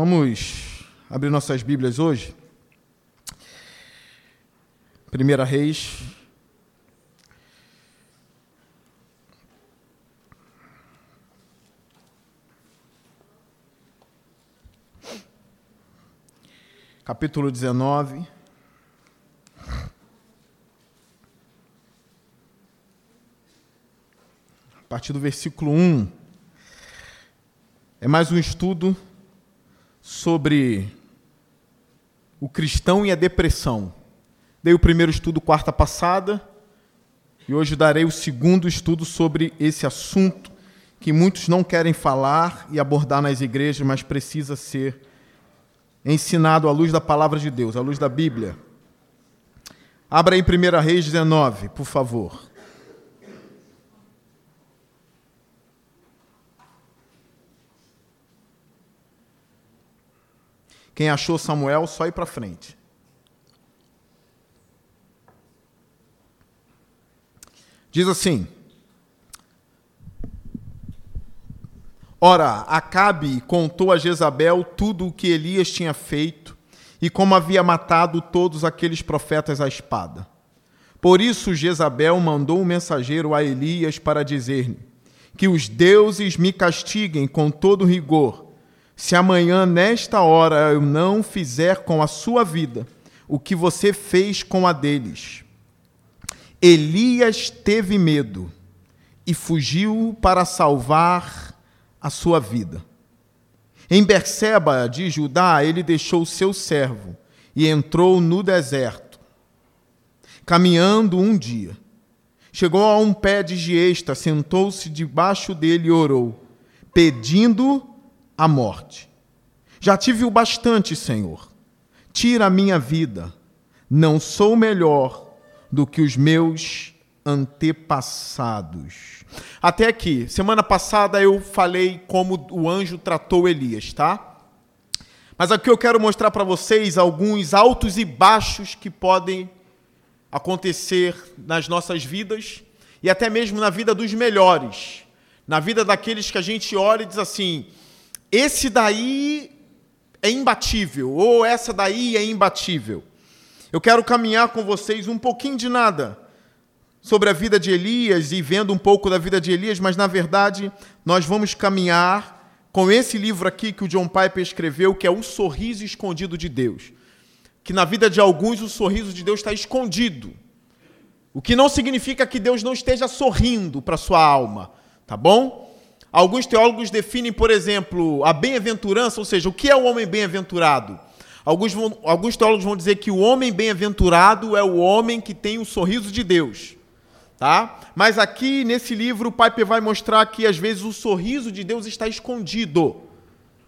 Vamos abrir nossas Bíblias hoje. Primeira Reis. Capítulo 19. A partir do versículo 1. É mais um estudo sobre o cristão e a depressão. Dei o primeiro estudo quarta passada e hoje darei o segundo estudo sobre esse assunto que muitos não querem falar e abordar nas igrejas, mas precisa ser ensinado à luz da palavra de Deus, à luz da Bíblia. Abra em 1 Reis 19, por favor. Quem achou Samuel, só ir para frente. Diz assim: Ora, Acabe contou a Jezabel tudo o que Elias tinha feito e como havia matado todos aqueles profetas à espada. Por isso Jezabel mandou um mensageiro a Elias para dizer-lhe: Que os deuses me castiguem com todo rigor se amanhã, nesta hora, eu não fizer com a sua vida o que você fez com a deles. Elias teve medo e fugiu para salvar a sua vida. Em Berseba de Judá, ele deixou seu servo e entrou no deserto. Caminhando um dia, chegou a um pé de giesta, sentou-se debaixo dele e orou, pedindo a morte. Já tive o bastante, Senhor. Tira a minha vida. Não sou melhor do que os meus antepassados. Até aqui, semana passada eu falei como o anjo tratou Elias, tá? Mas aqui eu quero mostrar para vocês alguns altos e baixos que podem acontecer nas nossas vidas e até mesmo na vida dos melhores, na vida daqueles que a gente olha e diz assim: esse daí é imbatível, ou essa daí é imbatível. Eu quero caminhar com vocês um pouquinho de nada sobre a vida de Elias e vendo um pouco da vida de Elias, mas na verdade nós vamos caminhar com esse livro aqui que o John Piper escreveu, que é O Sorriso Escondido de Deus. Que na vida de alguns o sorriso de Deus está escondido. O que não significa que Deus não esteja sorrindo para sua alma, tá bom? Alguns teólogos definem, por exemplo, a bem-aventurança, ou seja, o que é o homem bem-aventurado? Alguns, vão, alguns teólogos vão dizer que o homem bem-aventurado é o homem que tem o sorriso de Deus. Tá? Mas aqui nesse livro o Piper vai mostrar que às vezes o sorriso de Deus está escondido.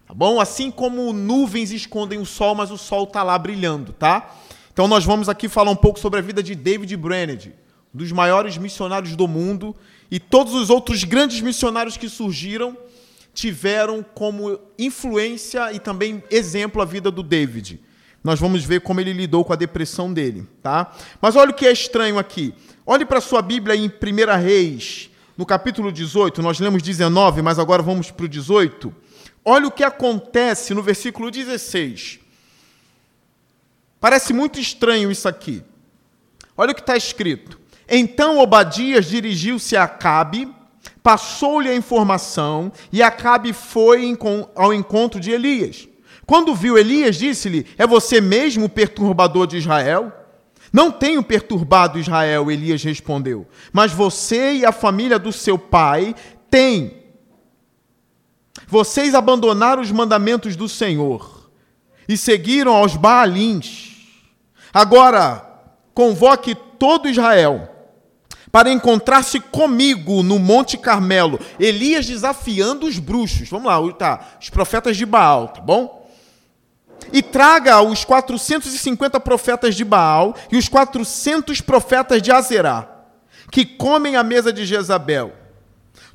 Tá bom? Assim como nuvens escondem o sol, mas o sol está lá brilhando, tá? Então nós vamos aqui falar um pouco sobre a vida de David Branned, um dos maiores missionários do mundo e todos os outros grandes missionários que surgiram tiveram como influência e também exemplo a vida do David. Nós vamos ver como ele lidou com a depressão dele, tá? Mas olha o que é estranho aqui. Olhe para a sua Bíblia em 1 Reis, no capítulo 18, nós lemos 19, mas agora vamos para o 18. Olha o que acontece no versículo 16. Parece muito estranho isso aqui. Olha o que está escrito. Então Obadias dirigiu-se a Acabe, passou-lhe a informação, e Acabe foi ao encontro de Elias. Quando viu Elias, disse-lhe: É você mesmo o perturbador de Israel? Não tenho perturbado Israel, Elias respondeu, mas você e a família do seu pai têm. Vocês abandonaram os mandamentos do Senhor e seguiram aos Baalins. Agora, convoque todo Israel para encontrar-se comigo no Monte Carmelo. Elias desafiando os bruxos. Vamos lá, tá, os profetas de Baal, tá bom? E traga os 450 profetas de Baal e os 400 profetas de Azerá, que comem a mesa de Jezabel.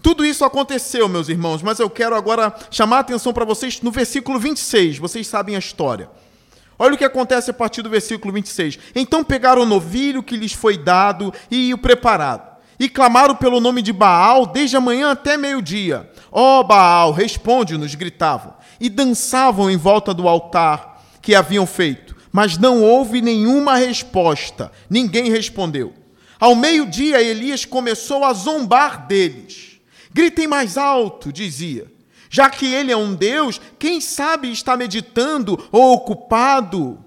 Tudo isso aconteceu, meus irmãos, mas eu quero agora chamar a atenção para vocês no versículo 26. Vocês sabem a história. Olha o que acontece a partir do versículo 26. Então pegaram o novilho que lhes foi dado e o preparado. E clamaram pelo nome de Baal desde a manhã até meio-dia. Ó oh, Baal, responde-nos, gritavam. e dançavam em volta do altar que haviam feito, mas não houve nenhuma resposta, ninguém respondeu. Ao meio-dia, Elias começou a zombar deles. Gritem mais alto, dizia. Já que ele é um Deus, quem sabe está meditando ou ocupado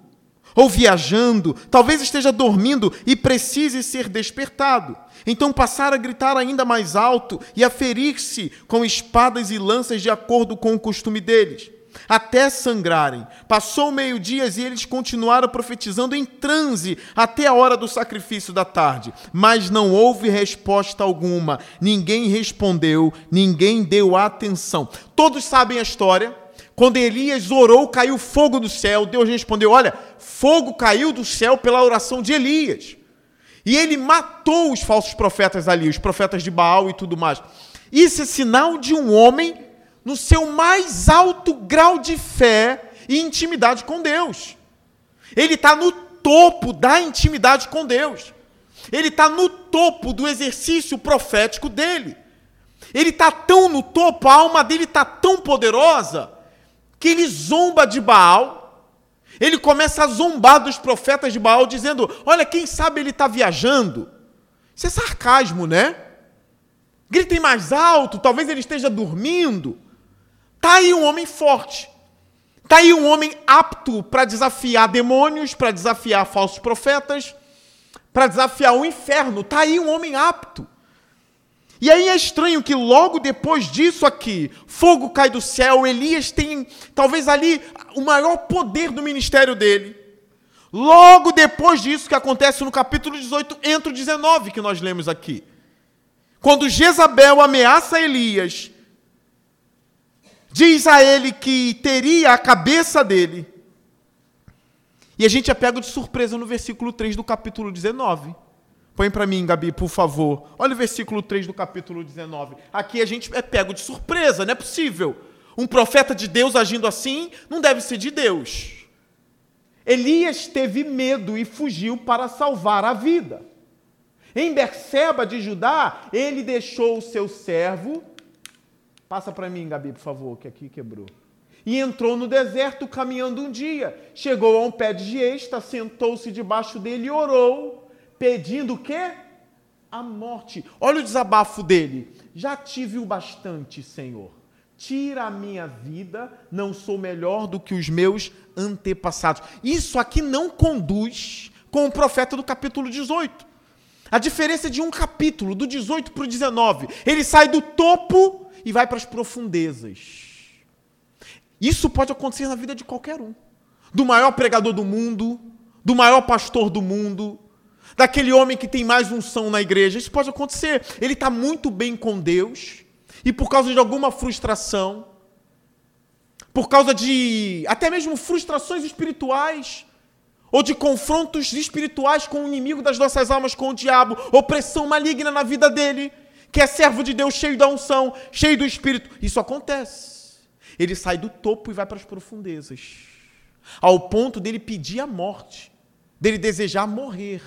ou viajando, talvez esteja dormindo e precise ser despertado. Então passaram a gritar ainda mais alto e a ferir-se com espadas e lanças de acordo com o costume deles, até sangrarem. Passou meio-dia e eles continuaram profetizando em transe até a hora do sacrifício da tarde. Mas não houve resposta alguma. Ninguém respondeu, ninguém deu atenção. Todos sabem a história. Quando Elias orou, caiu fogo do céu. Deus respondeu: Olha, fogo caiu do céu pela oração de Elias. E ele matou os falsos profetas ali, os profetas de Baal e tudo mais. Isso é sinal de um homem no seu mais alto grau de fé e intimidade com Deus. Ele está no topo da intimidade com Deus. Ele está no topo do exercício profético dele. Ele está tão no topo, a alma dele está tão poderosa que ele zomba de Baal, ele começa a zombar dos profetas de Baal, dizendo: Olha, quem sabe ele está viajando. Isso é sarcasmo, né? Gritem mais alto, talvez ele esteja dormindo. Está aí um homem forte. Está aí um homem apto para desafiar demônios, para desafiar falsos profetas, para desafiar o inferno. Está aí um homem apto. E aí é estranho que logo depois disso aqui, fogo cai do céu, Elias tem talvez ali o maior poder do ministério dele. Logo depois disso que acontece no capítulo 18, entra o 19 que nós lemos aqui. Quando Jezabel ameaça Elias, diz a ele que teria a cabeça dele. E a gente é pego de surpresa no versículo 3 do capítulo 19. Põe para mim, Gabi, por favor. Olha o versículo 3 do capítulo 19. Aqui a gente é pego de surpresa, não é possível. Um profeta de Deus agindo assim não deve ser de Deus. Elias teve medo e fugiu para salvar a vida. Em Berseba de Judá, ele deixou o seu servo. Passa para mim, Gabi, por favor, que aqui quebrou. E entrou no deserto caminhando um dia. Chegou a um pé de giesta, sentou-se debaixo dele e orou pedindo o quê? A morte. Olha o desabafo dele. Já tive o bastante, Senhor. Tira a minha vida, não sou melhor do que os meus antepassados. Isso aqui não conduz com o profeta do capítulo 18. A diferença é de um capítulo, do 18 para o 19. Ele sai do topo e vai para as profundezas. Isso pode acontecer na vida de qualquer um. Do maior pregador do mundo, do maior pastor do mundo, daquele homem que tem mais unção na igreja. Isso pode acontecer. Ele está muito bem com Deus e por causa de alguma frustração, por causa de até mesmo frustrações espirituais, ou de confrontos espirituais com o inimigo das nossas almas, com o diabo, opressão maligna na vida dele, que é servo de Deus, cheio da unção, cheio do espírito. Isso acontece. Ele sai do topo e vai para as profundezas, ao ponto dele pedir a morte, dele desejar morrer.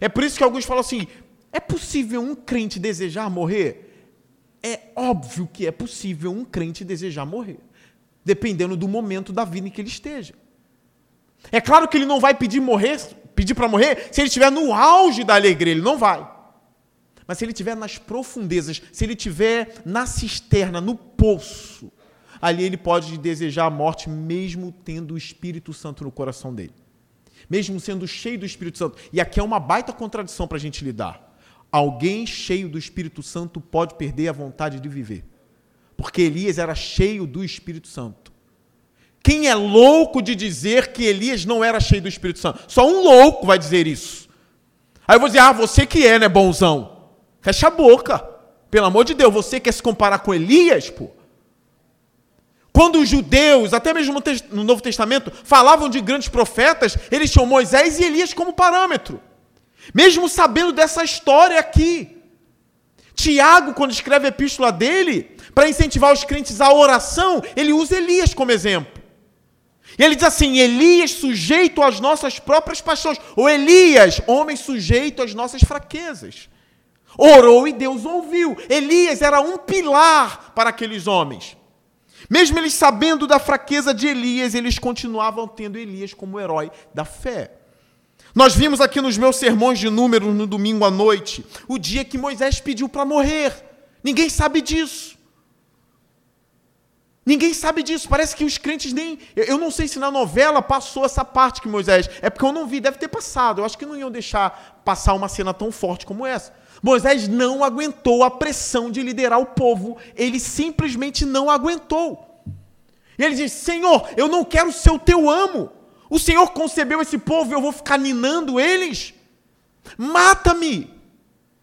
É por isso que alguns falam assim: é possível um crente desejar morrer? É óbvio que é possível um crente desejar morrer, dependendo do momento da vida em que ele esteja. É claro que ele não vai pedir morrer, pedir para morrer, se ele estiver no auge da alegria, ele não vai. Mas se ele estiver nas profundezas, se ele estiver na cisterna, no poço, ali ele pode desejar a morte, mesmo tendo o Espírito Santo no coração dele mesmo sendo cheio do Espírito Santo. E aqui é uma baita contradição para a gente lidar. Alguém cheio do Espírito Santo pode perder a vontade de viver. Porque Elias era cheio do Espírito Santo. Quem é louco de dizer que Elias não era cheio do Espírito Santo? Só um louco vai dizer isso. Aí eu vou dizer, ah, você que é, né, bonzão? Fecha a boca. Pelo amor de Deus, você quer se comparar com Elias, pô? Quando os judeus, até mesmo no Novo Testamento, falavam de grandes profetas, eles tinham Moisés e Elias como parâmetro. Mesmo sabendo dessa história aqui. Tiago, quando escreve a epístola dele, para incentivar os crentes à oração, ele usa Elias como exemplo. E ele diz assim: Elias sujeito às nossas próprias paixões, ou Elias, homem sujeito às nossas fraquezas. Orou e Deus ouviu. Elias era um pilar para aqueles homens. Mesmo eles sabendo da fraqueza de Elias, eles continuavam tendo Elias como herói da fé. Nós vimos aqui nos meus sermões de números no domingo à noite o dia que Moisés pediu para morrer. Ninguém sabe disso. Ninguém sabe disso. Parece que os crentes nem. Eu não sei se na novela passou essa parte que Moisés. É porque eu não vi, deve ter passado. Eu acho que não iam deixar passar uma cena tão forte como essa. Moisés não aguentou a pressão de liderar o povo. Ele simplesmente não aguentou. E ele diz: Senhor, eu não quero ser o teu amo. O Senhor concebeu esse povo e eu vou ficar ninando eles? Mata-me!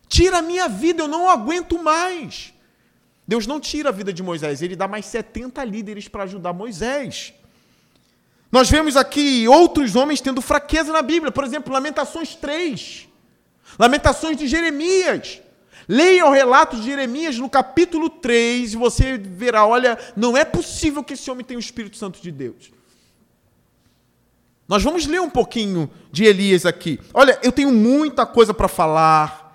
Tira a minha vida, eu não aguento mais. Deus não tira a vida de Moisés, ele dá mais 70 líderes para ajudar Moisés. Nós vemos aqui outros homens tendo fraqueza na Bíblia, por exemplo, Lamentações 3, Lamentações de Jeremias. Leia o relato de Jeremias no capítulo 3 e você verá: olha, não é possível que esse homem tenha o Espírito Santo de Deus. Nós vamos ler um pouquinho de Elias aqui. Olha, eu tenho muita coisa para falar.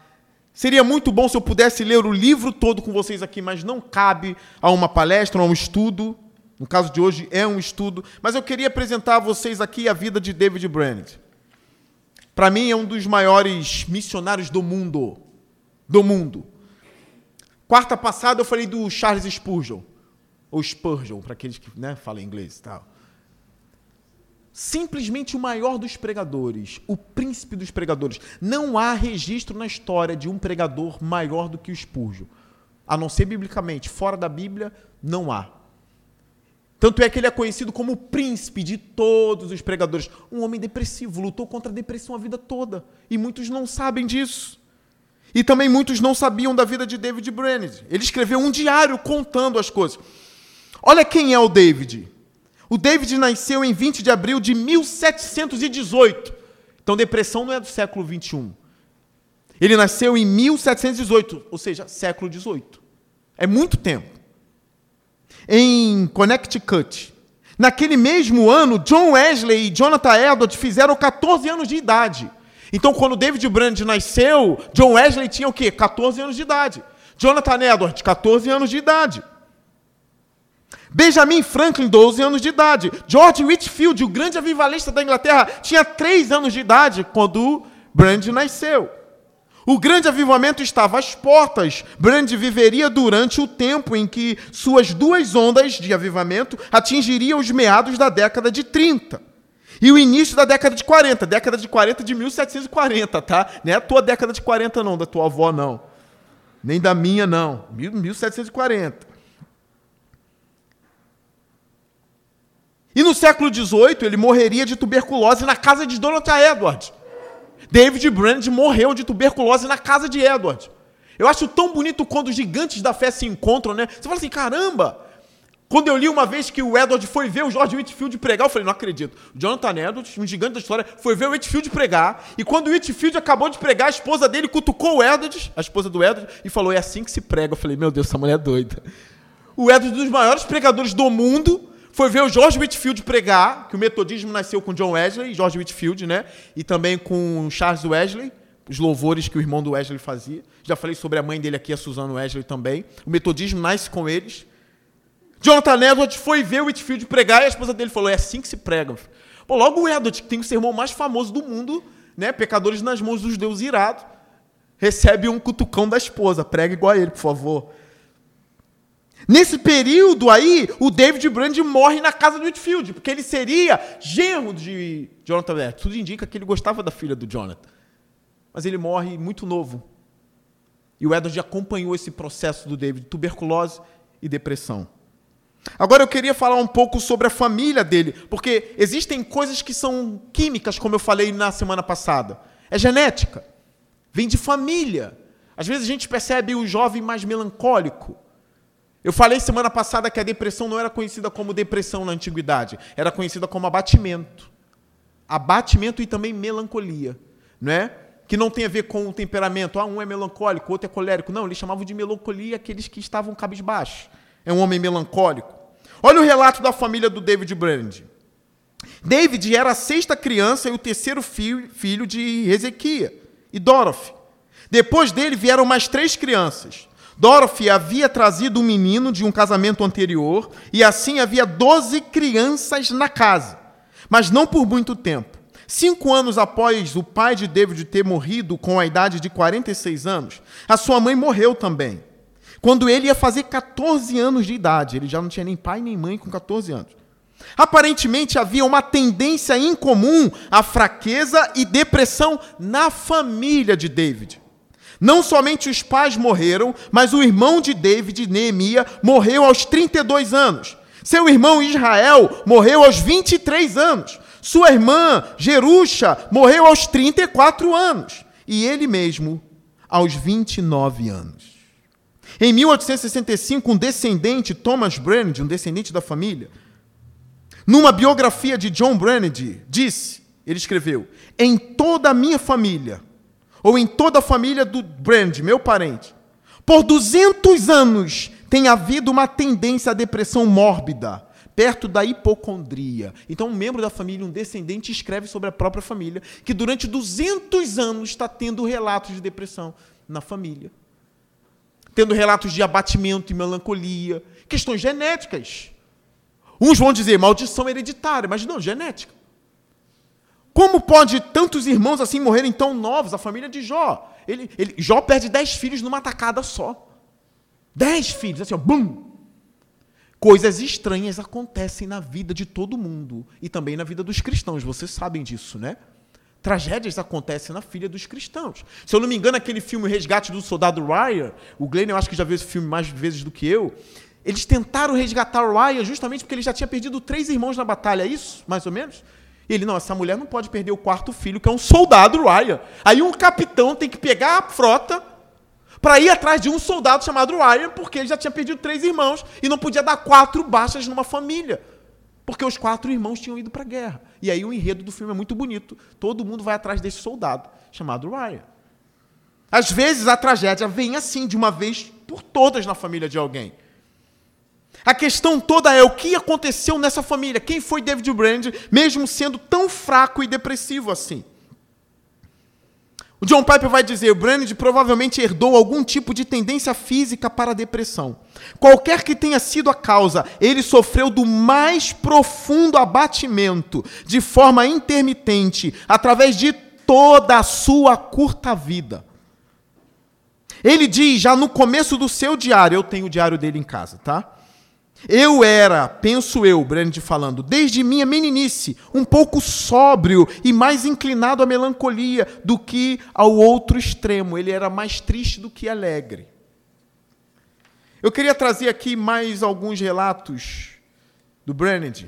Seria muito bom se eu pudesse ler o livro todo com vocês aqui, mas não cabe a uma palestra, a um estudo. No caso de hoje é um estudo, mas eu queria apresentar a vocês aqui a vida de David Brand. Para mim é um dos maiores missionários do mundo, do mundo. Quarta passada eu falei do Charles Spurgeon, ou Spurgeon, para aqueles que né, falam inglês e tal simplesmente o maior dos pregadores, o príncipe dos pregadores. Não há registro na história de um pregador maior do que o Spurgeon. A não ser biblicamente, fora da Bíblia, não há. Tanto é que ele é conhecido como o príncipe de todos os pregadores. Um homem depressivo, lutou contra a depressão a vida toda. E muitos não sabem disso. E também muitos não sabiam da vida de David Brainerd. Ele escreveu um diário contando as coisas. Olha quem é o David. O David nasceu em 20 de abril de 1718. Então, depressão não é do século 21. Ele nasceu em 1718, ou seja, século 18. É muito tempo. Em Connecticut. Naquele mesmo ano, John Wesley e Jonathan Edwards fizeram 14 anos de idade. Então, quando David Brand nasceu, John Wesley tinha o quê? 14 anos de idade. Jonathan Edwards, 14 anos de idade. Benjamin Franklin, 12 anos de idade. George Whitfield, o grande avivalista da Inglaterra, tinha 3 anos de idade quando Brand nasceu. O grande avivamento estava às portas. Brand viveria durante o tempo em que suas duas ondas de avivamento atingiriam os meados da década de 30. E o início da década de 40, década de 40 de 1740, tá? Não é a tua década de 40 não, da tua avó não. Nem da minha não, 1740. E no século XVIII, ele morreria de tuberculose na casa de Jonathan Edwards. David Brand morreu de tuberculose na casa de Edwards. Eu acho tão bonito quando os gigantes da fé se encontram, né? Você fala assim, caramba! Quando eu li uma vez que o Edward foi ver o George Whitfield pregar, eu falei, não acredito. Jonathan Edwards, um gigante da história, foi ver o Whitfield pregar. E quando o Whitfield acabou de pregar, a esposa dele cutucou o Edwards, a esposa do Edwards, e falou, é assim que se prega. Eu falei, meu Deus, essa mulher é doida. O Edwards, um dos maiores pregadores do mundo, foi ver o George Whitfield pregar, que o metodismo nasceu com John Wesley, George Whitfield, né? E também com Charles Wesley, os louvores que o irmão do Wesley fazia. Já falei sobre a mãe dele aqui, a Susana Wesley também. O metodismo nasce com eles. Jonathan Edwards foi ver o Whitfield pregar e a esposa dele falou: é assim que se prega. Pô, logo o Edwards, que tem o sermão mais famoso do mundo, né? Pecadores nas mãos dos deuses irados, recebe um cutucão da esposa. Prega igual a ele, por favor. Nesse período aí, o David Brand morre na casa do Whitfield, porque ele seria genro de Jonathan Edwards. Tudo indica que ele gostava da filha do Jonathan. Mas ele morre muito novo. E o Edward acompanhou esse processo do David, tuberculose e depressão. Agora eu queria falar um pouco sobre a família dele, porque existem coisas que são químicas, como eu falei na semana passada. É genética. Vem de família. Às vezes a gente percebe o jovem mais melancólico, eu falei semana passada que a depressão não era conhecida como depressão na antiguidade, era conhecida como abatimento. Abatimento e também melancolia, não é? Que não tem a ver com o temperamento. Ah, um é melancólico, outro é colérico. Não, eles chamavam de melancolia aqueles que estavam cabisbaixos. É um homem melancólico. Olha o relato da família do David Brand. David era a sexta criança e o terceiro filho, filho de Ezequiel e Dorothy. Depois dele vieram mais três crianças. Dorothy havia trazido um menino de um casamento anterior e assim havia 12 crianças na casa, mas não por muito tempo. Cinco anos após o pai de David ter morrido com a idade de 46 anos, a sua mãe morreu também. Quando ele ia fazer 14 anos de idade, ele já não tinha nem pai nem mãe com 14 anos. Aparentemente havia uma tendência incomum à fraqueza e depressão na família de David. Não somente os pais morreram, mas o irmão de David, Neemia, morreu aos 32 anos. Seu irmão Israel morreu aos 23 anos. Sua irmã Jerusha morreu aos 34 anos. E ele mesmo aos 29 anos. Em 1865, um descendente, Thomas Brand, um descendente da família, numa biografia de John Brand, disse, ele escreveu: Em toda a minha família, ou em toda a família do Brand, meu parente, por 200 anos tem havido uma tendência à depressão mórbida, perto da hipocondria. Então, um membro da família, um descendente, escreve sobre a própria família que durante 200 anos está tendo relatos de depressão na família. Tendo relatos de abatimento e melancolia, questões genéticas. Uns vão dizer maldição hereditária, mas não, genética. Como pode tantos irmãos assim morrerem tão novos? A família de Jó. Ele, ele, Jó perde dez filhos numa tacada só. Dez filhos, assim, ó, bum! Coisas estranhas acontecem na vida de todo mundo e também na vida dos cristãos, vocês sabem disso, né? Tragédias acontecem na filha dos cristãos. Se eu não me engano, aquele filme Resgate do Soldado Ryan, o Glenn eu acho que já viu esse filme mais vezes do que eu, eles tentaram resgatar o Ryan justamente porque ele já tinha perdido três irmãos na batalha, é isso, mais ou menos? Ele, não, essa mulher não pode perder o quarto filho, que é um soldado Ryan. Aí um capitão tem que pegar a frota para ir atrás de um soldado chamado Ryan, porque ele já tinha perdido três irmãos e não podia dar quatro baixas numa família. Porque os quatro irmãos tinham ido para a guerra. E aí o enredo do filme é muito bonito. Todo mundo vai atrás desse soldado, chamado Ryan. Às vezes a tragédia vem assim, de uma vez por todas na família de alguém. A questão toda é o que aconteceu nessa família. Quem foi David Brand, mesmo sendo tão fraco e depressivo assim? O John Piper vai dizer: o Brand provavelmente herdou algum tipo de tendência física para a depressão. Qualquer que tenha sido a causa, ele sofreu do mais profundo abatimento, de forma intermitente, através de toda a sua curta vida. Ele diz, já no começo do seu diário, eu tenho o diário dele em casa, tá? Eu era, penso eu, Brand falando, desde minha meninice, um pouco sóbrio e mais inclinado à melancolia do que ao outro extremo. Ele era mais triste do que alegre. Eu queria trazer aqui mais alguns relatos do Brand.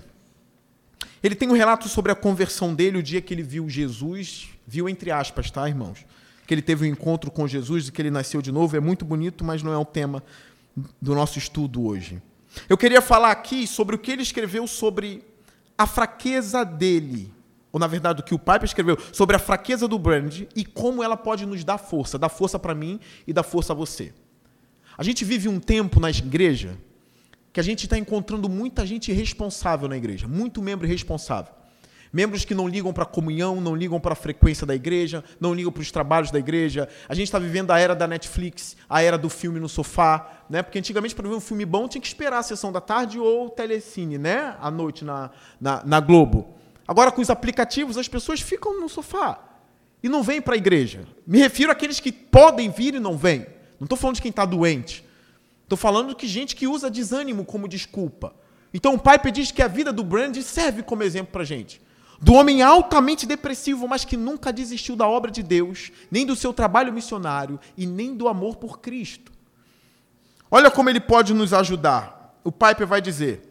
Ele tem um relato sobre a conversão dele, o dia que ele viu Jesus, viu entre aspas, tá, irmãos? Que ele teve um encontro com Jesus e que ele nasceu de novo. É muito bonito, mas não é o tema do nosso estudo hoje. Eu queria falar aqui sobre o que ele escreveu sobre a fraqueza dele, ou na verdade o que o Piper escreveu sobre a fraqueza do Brand e como ela pode nos dar força, dar força para mim e dar força a você. A gente vive um tempo na igreja que a gente está encontrando muita gente irresponsável na igreja, muito membro irresponsável. Membros que não ligam para a comunhão, não ligam para a frequência da igreja, não ligam para os trabalhos da igreja. A gente está vivendo a era da Netflix, a era do filme no sofá, né? Porque antigamente, para ver um filme bom, tinha que esperar a sessão da tarde ou telecine, né? À noite na, na, na Globo. Agora, com os aplicativos, as pessoas ficam no sofá e não vêm para a igreja. Me refiro àqueles que podem vir e não vêm. Não estou falando de quem está doente. Estou falando de gente que usa desânimo como desculpa. Então o Piper diz que a vida do Brand serve como exemplo para gente do homem altamente depressivo, mas que nunca desistiu da obra de Deus, nem do seu trabalho missionário e nem do amor por Cristo. Olha como ele pode nos ajudar. O Piper vai dizer: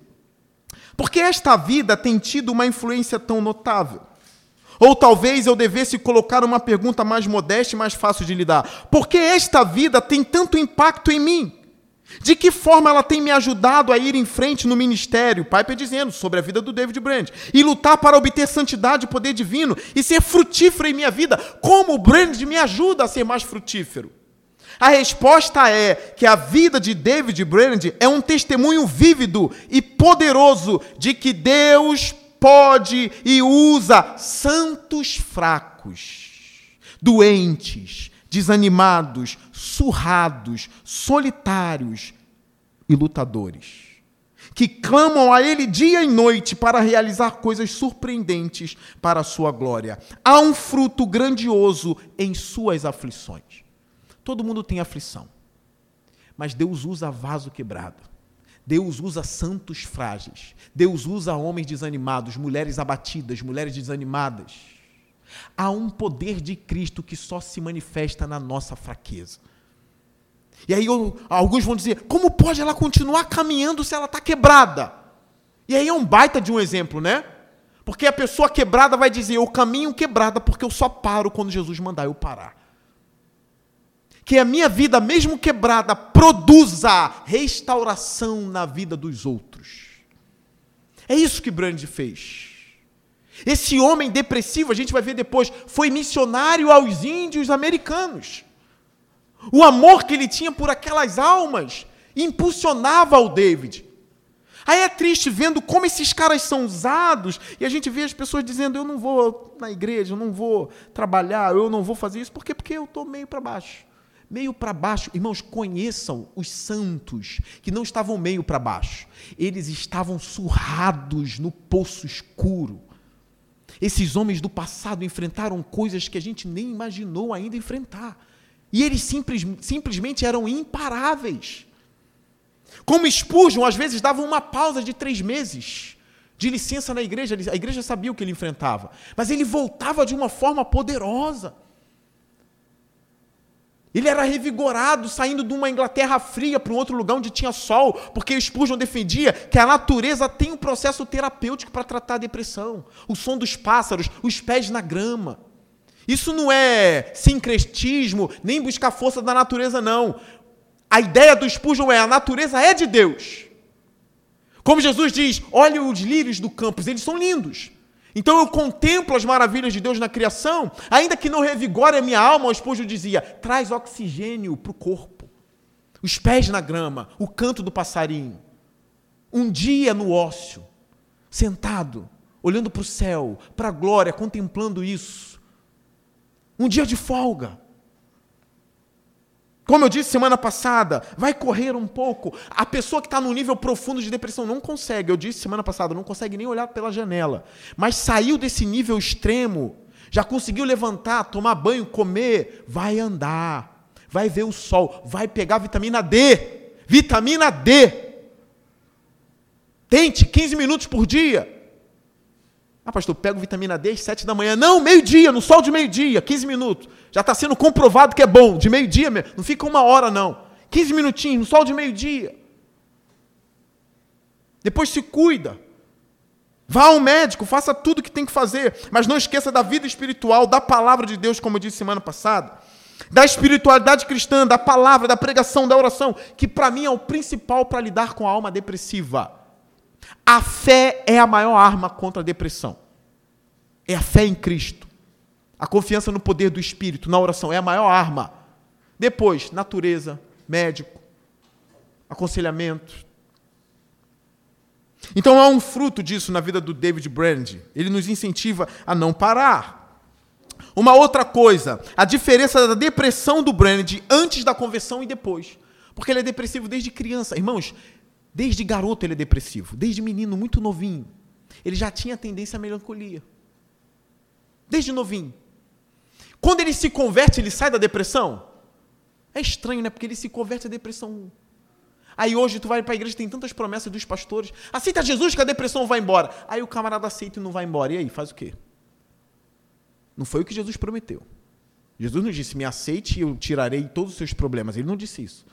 porque esta vida tem tido uma influência tão notável? Ou talvez eu devesse colocar uma pergunta mais modesta e mais fácil de lidar. Por que esta vida tem tanto impacto em mim? De que forma ela tem me ajudado a ir em frente no ministério, Piper dizendo sobre a vida do David Brand, e lutar para obter santidade e poder divino e ser frutífero em minha vida? Como o Brand me ajuda a ser mais frutífero? A resposta é que a vida de David Brand é um testemunho vívido e poderoso de que Deus pode e usa santos fracos, doentes, desanimados, surrados, solitários e lutadores, que clamam a Ele dia e noite para realizar coisas surpreendentes para a sua glória. Há um fruto grandioso em suas aflições. Todo mundo tem aflição, mas Deus usa vaso quebrado. Deus usa santos frágeis. Deus usa homens desanimados, mulheres abatidas, mulheres desanimadas. Há um poder de Cristo que só se manifesta na nossa fraqueza. E aí eu, alguns vão dizer: como pode ela continuar caminhando se ela está quebrada? E aí é um baita de um exemplo, né? Porque a pessoa quebrada vai dizer: eu caminho quebrada porque eu só paro quando Jesus mandar eu parar que a minha vida, mesmo quebrada, produza restauração na vida dos outros. É isso que Brand fez. Esse homem depressivo, a gente vai ver depois, foi missionário aos índios americanos. O amor que ele tinha por aquelas almas impulsionava o David. Aí é triste vendo como esses caras são usados e a gente vê as pessoas dizendo: Eu não vou na igreja, eu não vou trabalhar, eu não vou fazer isso. Por quê? Porque eu estou meio para baixo meio para baixo. Irmãos, conheçam os santos que não estavam meio para baixo. Eles estavam surrados no poço escuro. Esses homens do passado enfrentaram coisas que a gente nem imaginou ainda enfrentar. E eles simples, simplesmente eram imparáveis. Como Spurgeon, às vezes davam uma pausa de três meses de licença na igreja. A igreja sabia o que ele enfrentava. Mas ele voltava de uma forma poderosa. Ele era revigorado, saindo de uma Inglaterra fria para um outro lugar onde tinha sol, porque Spurgeon defendia que a natureza tem um processo terapêutico para tratar a depressão. O som dos pássaros, os pés na grama. Isso não é sincretismo, nem buscar força da natureza, não. A ideia do Spurgeon é: a natureza é de Deus. Como Jesus diz: olhe os lírios do campo, eles são lindos. Então eu contemplo as maravilhas de Deus na criação, ainda que não revigore a minha alma, o esposo dizia: traz oxigênio para o corpo, os pés na grama, o canto do passarinho. Um dia no ócio, sentado, olhando para o céu, para a glória, contemplando isso. Um dia de folga. Como eu disse semana passada, vai correr um pouco. A pessoa que está no nível profundo de depressão não consegue. Eu disse semana passada, não consegue nem olhar pela janela. Mas saiu desse nível extremo, já conseguiu levantar, tomar banho, comer, vai andar, vai ver o sol, vai pegar vitamina D. Vitamina D. Tente 15 minutos por dia. Ah, pastor, pego vitamina D às 7 da manhã. Não, meio-dia, no sol de meio-dia, 15 minutos. Já está sendo comprovado que é bom, de meio-dia mesmo. Não fica uma hora, não. 15 minutinhos, no sol de meio-dia. Depois se cuida. Vá ao médico, faça tudo o que tem que fazer, mas não esqueça da vida espiritual, da palavra de Deus, como eu disse semana passada, da espiritualidade cristã, da palavra, da pregação, da oração, que para mim é o principal para lidar com a alma depressiva. A fé é a maior arma contra a depressão. É a fé em Cristo. A confiança no poder do Espírito, na oração, é a maior arma. Depois, natureza, médico, aconselhamento. Então há um fruto disso na vida do David Brand. Ele nos incentiva a não parar. Uma outra coisa, a diferença da depressão do Brand antes da conversão e depois. Porque ele é depressivo desde criança. Irmãos, Desde garoto ele é depressivo, desde menino muito novinho. Ele já tinha tendência à melancolia. Desde novinho. Quando ele se converte, ele sai da depressão? É estranho, né? Porque ele se converte à depressão. Aí hoje tu vai para a igreja, tem tantas promessas dos pastores. Aceita Jesus que a depressão vai embora. Aí o camarada aceita e não vai embora. E aí, faz o quê? Não foi o que Jesus prometeu. Jesus não disse, me aceite e eu tirarei todos os seus problemas. Ele não disse isso.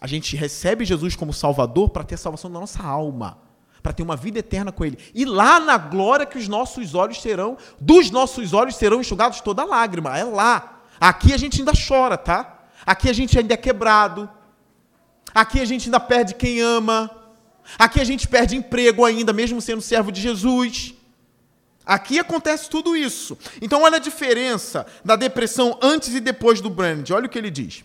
A gente recebe Jesus como Salvador para ter salvação da nossa alma, para ter uma vida eterna com Ele. E lá na glória que os nossos olhos serão, dos nossos olhos serão enxugados toda lágrima. É lá. Aqui a gente ainda chora, tá? Aqui a gente ainda é quebrado. Aqui a gente ainda perde quem ama. Aqui a gente perde emprego ainda, mesmo sendo servo de Jesus. Aqui acontece tudo isso. Então, olha a diferença da depressão antes e depois do brand. Olha o que ele diz.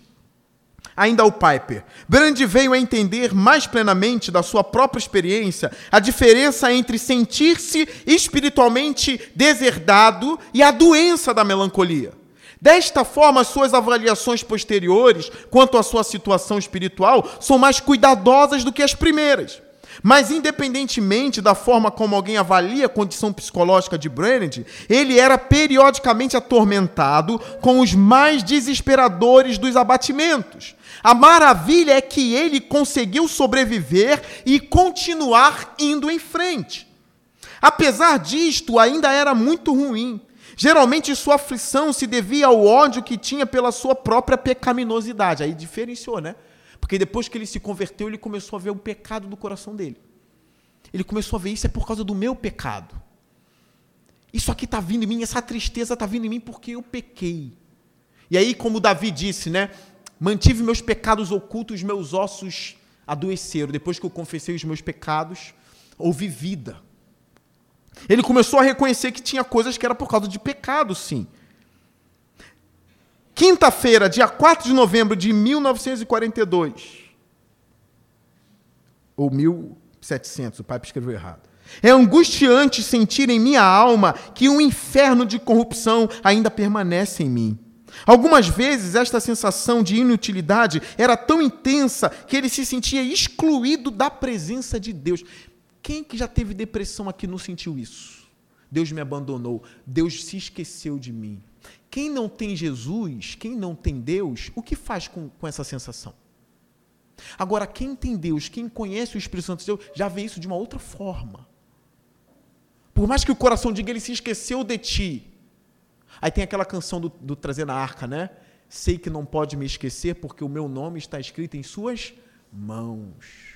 Ainda o Piper. Brand veio a entender mais plenamente da sua própria experiência a diferença entre sentir-se espiritualmente deserdado e a doença da melancolia. Desta forma, as suas avaliações posteriores quanto à sua situação espiritual são mais cuidadosas do que as primeiras. Mas, independentemente da forma como alguém avalia a condição psicológica de Brand, ele era periodicamente atormentado com os mais desesperadores dos abatimentos. A maravilha é que ele conseguiu sobreviver e continuar indo em frente. Apesar disto, ainda era muito ruim. Geralmente sua aflição se devia ao ódio que tinha pela sua própria pecaminosidade. Aí diferenciou, né? Porque depois que ele se converteu, ele começou a ver o pecado do coração dele. Ele começou a ver isso é por causa do meu pecado. Isso aqui está vindo em mim, essa tristeza está vindo em mim porque eu pequei. E aí, como Davi disse, né? Mantive meus pecados ocultos, meus ossos adoeceram. Depois que eu confessei os meus pecados, houve vida. Ele começou a reconhecer que tinha coisas que era por causa de pecado, sim. Quinta-feira, dia 4 de novembro de 1942. Ou 1700, o pai escreveu errado. É angustiante sentir em minha alma que um inferno de corrupção ainda permanece em mim. Algumas vezes esta sensação de inutilidade era tão intensa que ele se sentia excluído da presença de Deus. Quem que já teve depressão aqui não sentiu isso? Deus me abandonou, Deus se esqueceu de mim. Quem não tem Jesus, quem não tem Deus, o que faz com, com essa sensação? Agora, quem tem Deus, quem conhece o Espírito Santo de Deus, já vê isso de uma outra forma. Por mais que o coração diga, ele se esqueceu de ti. Aí tem aquela canção do, do Trazer na Arca, né? Sei que não pode me esquecer, porque o meu nome está escrito em suas mãos.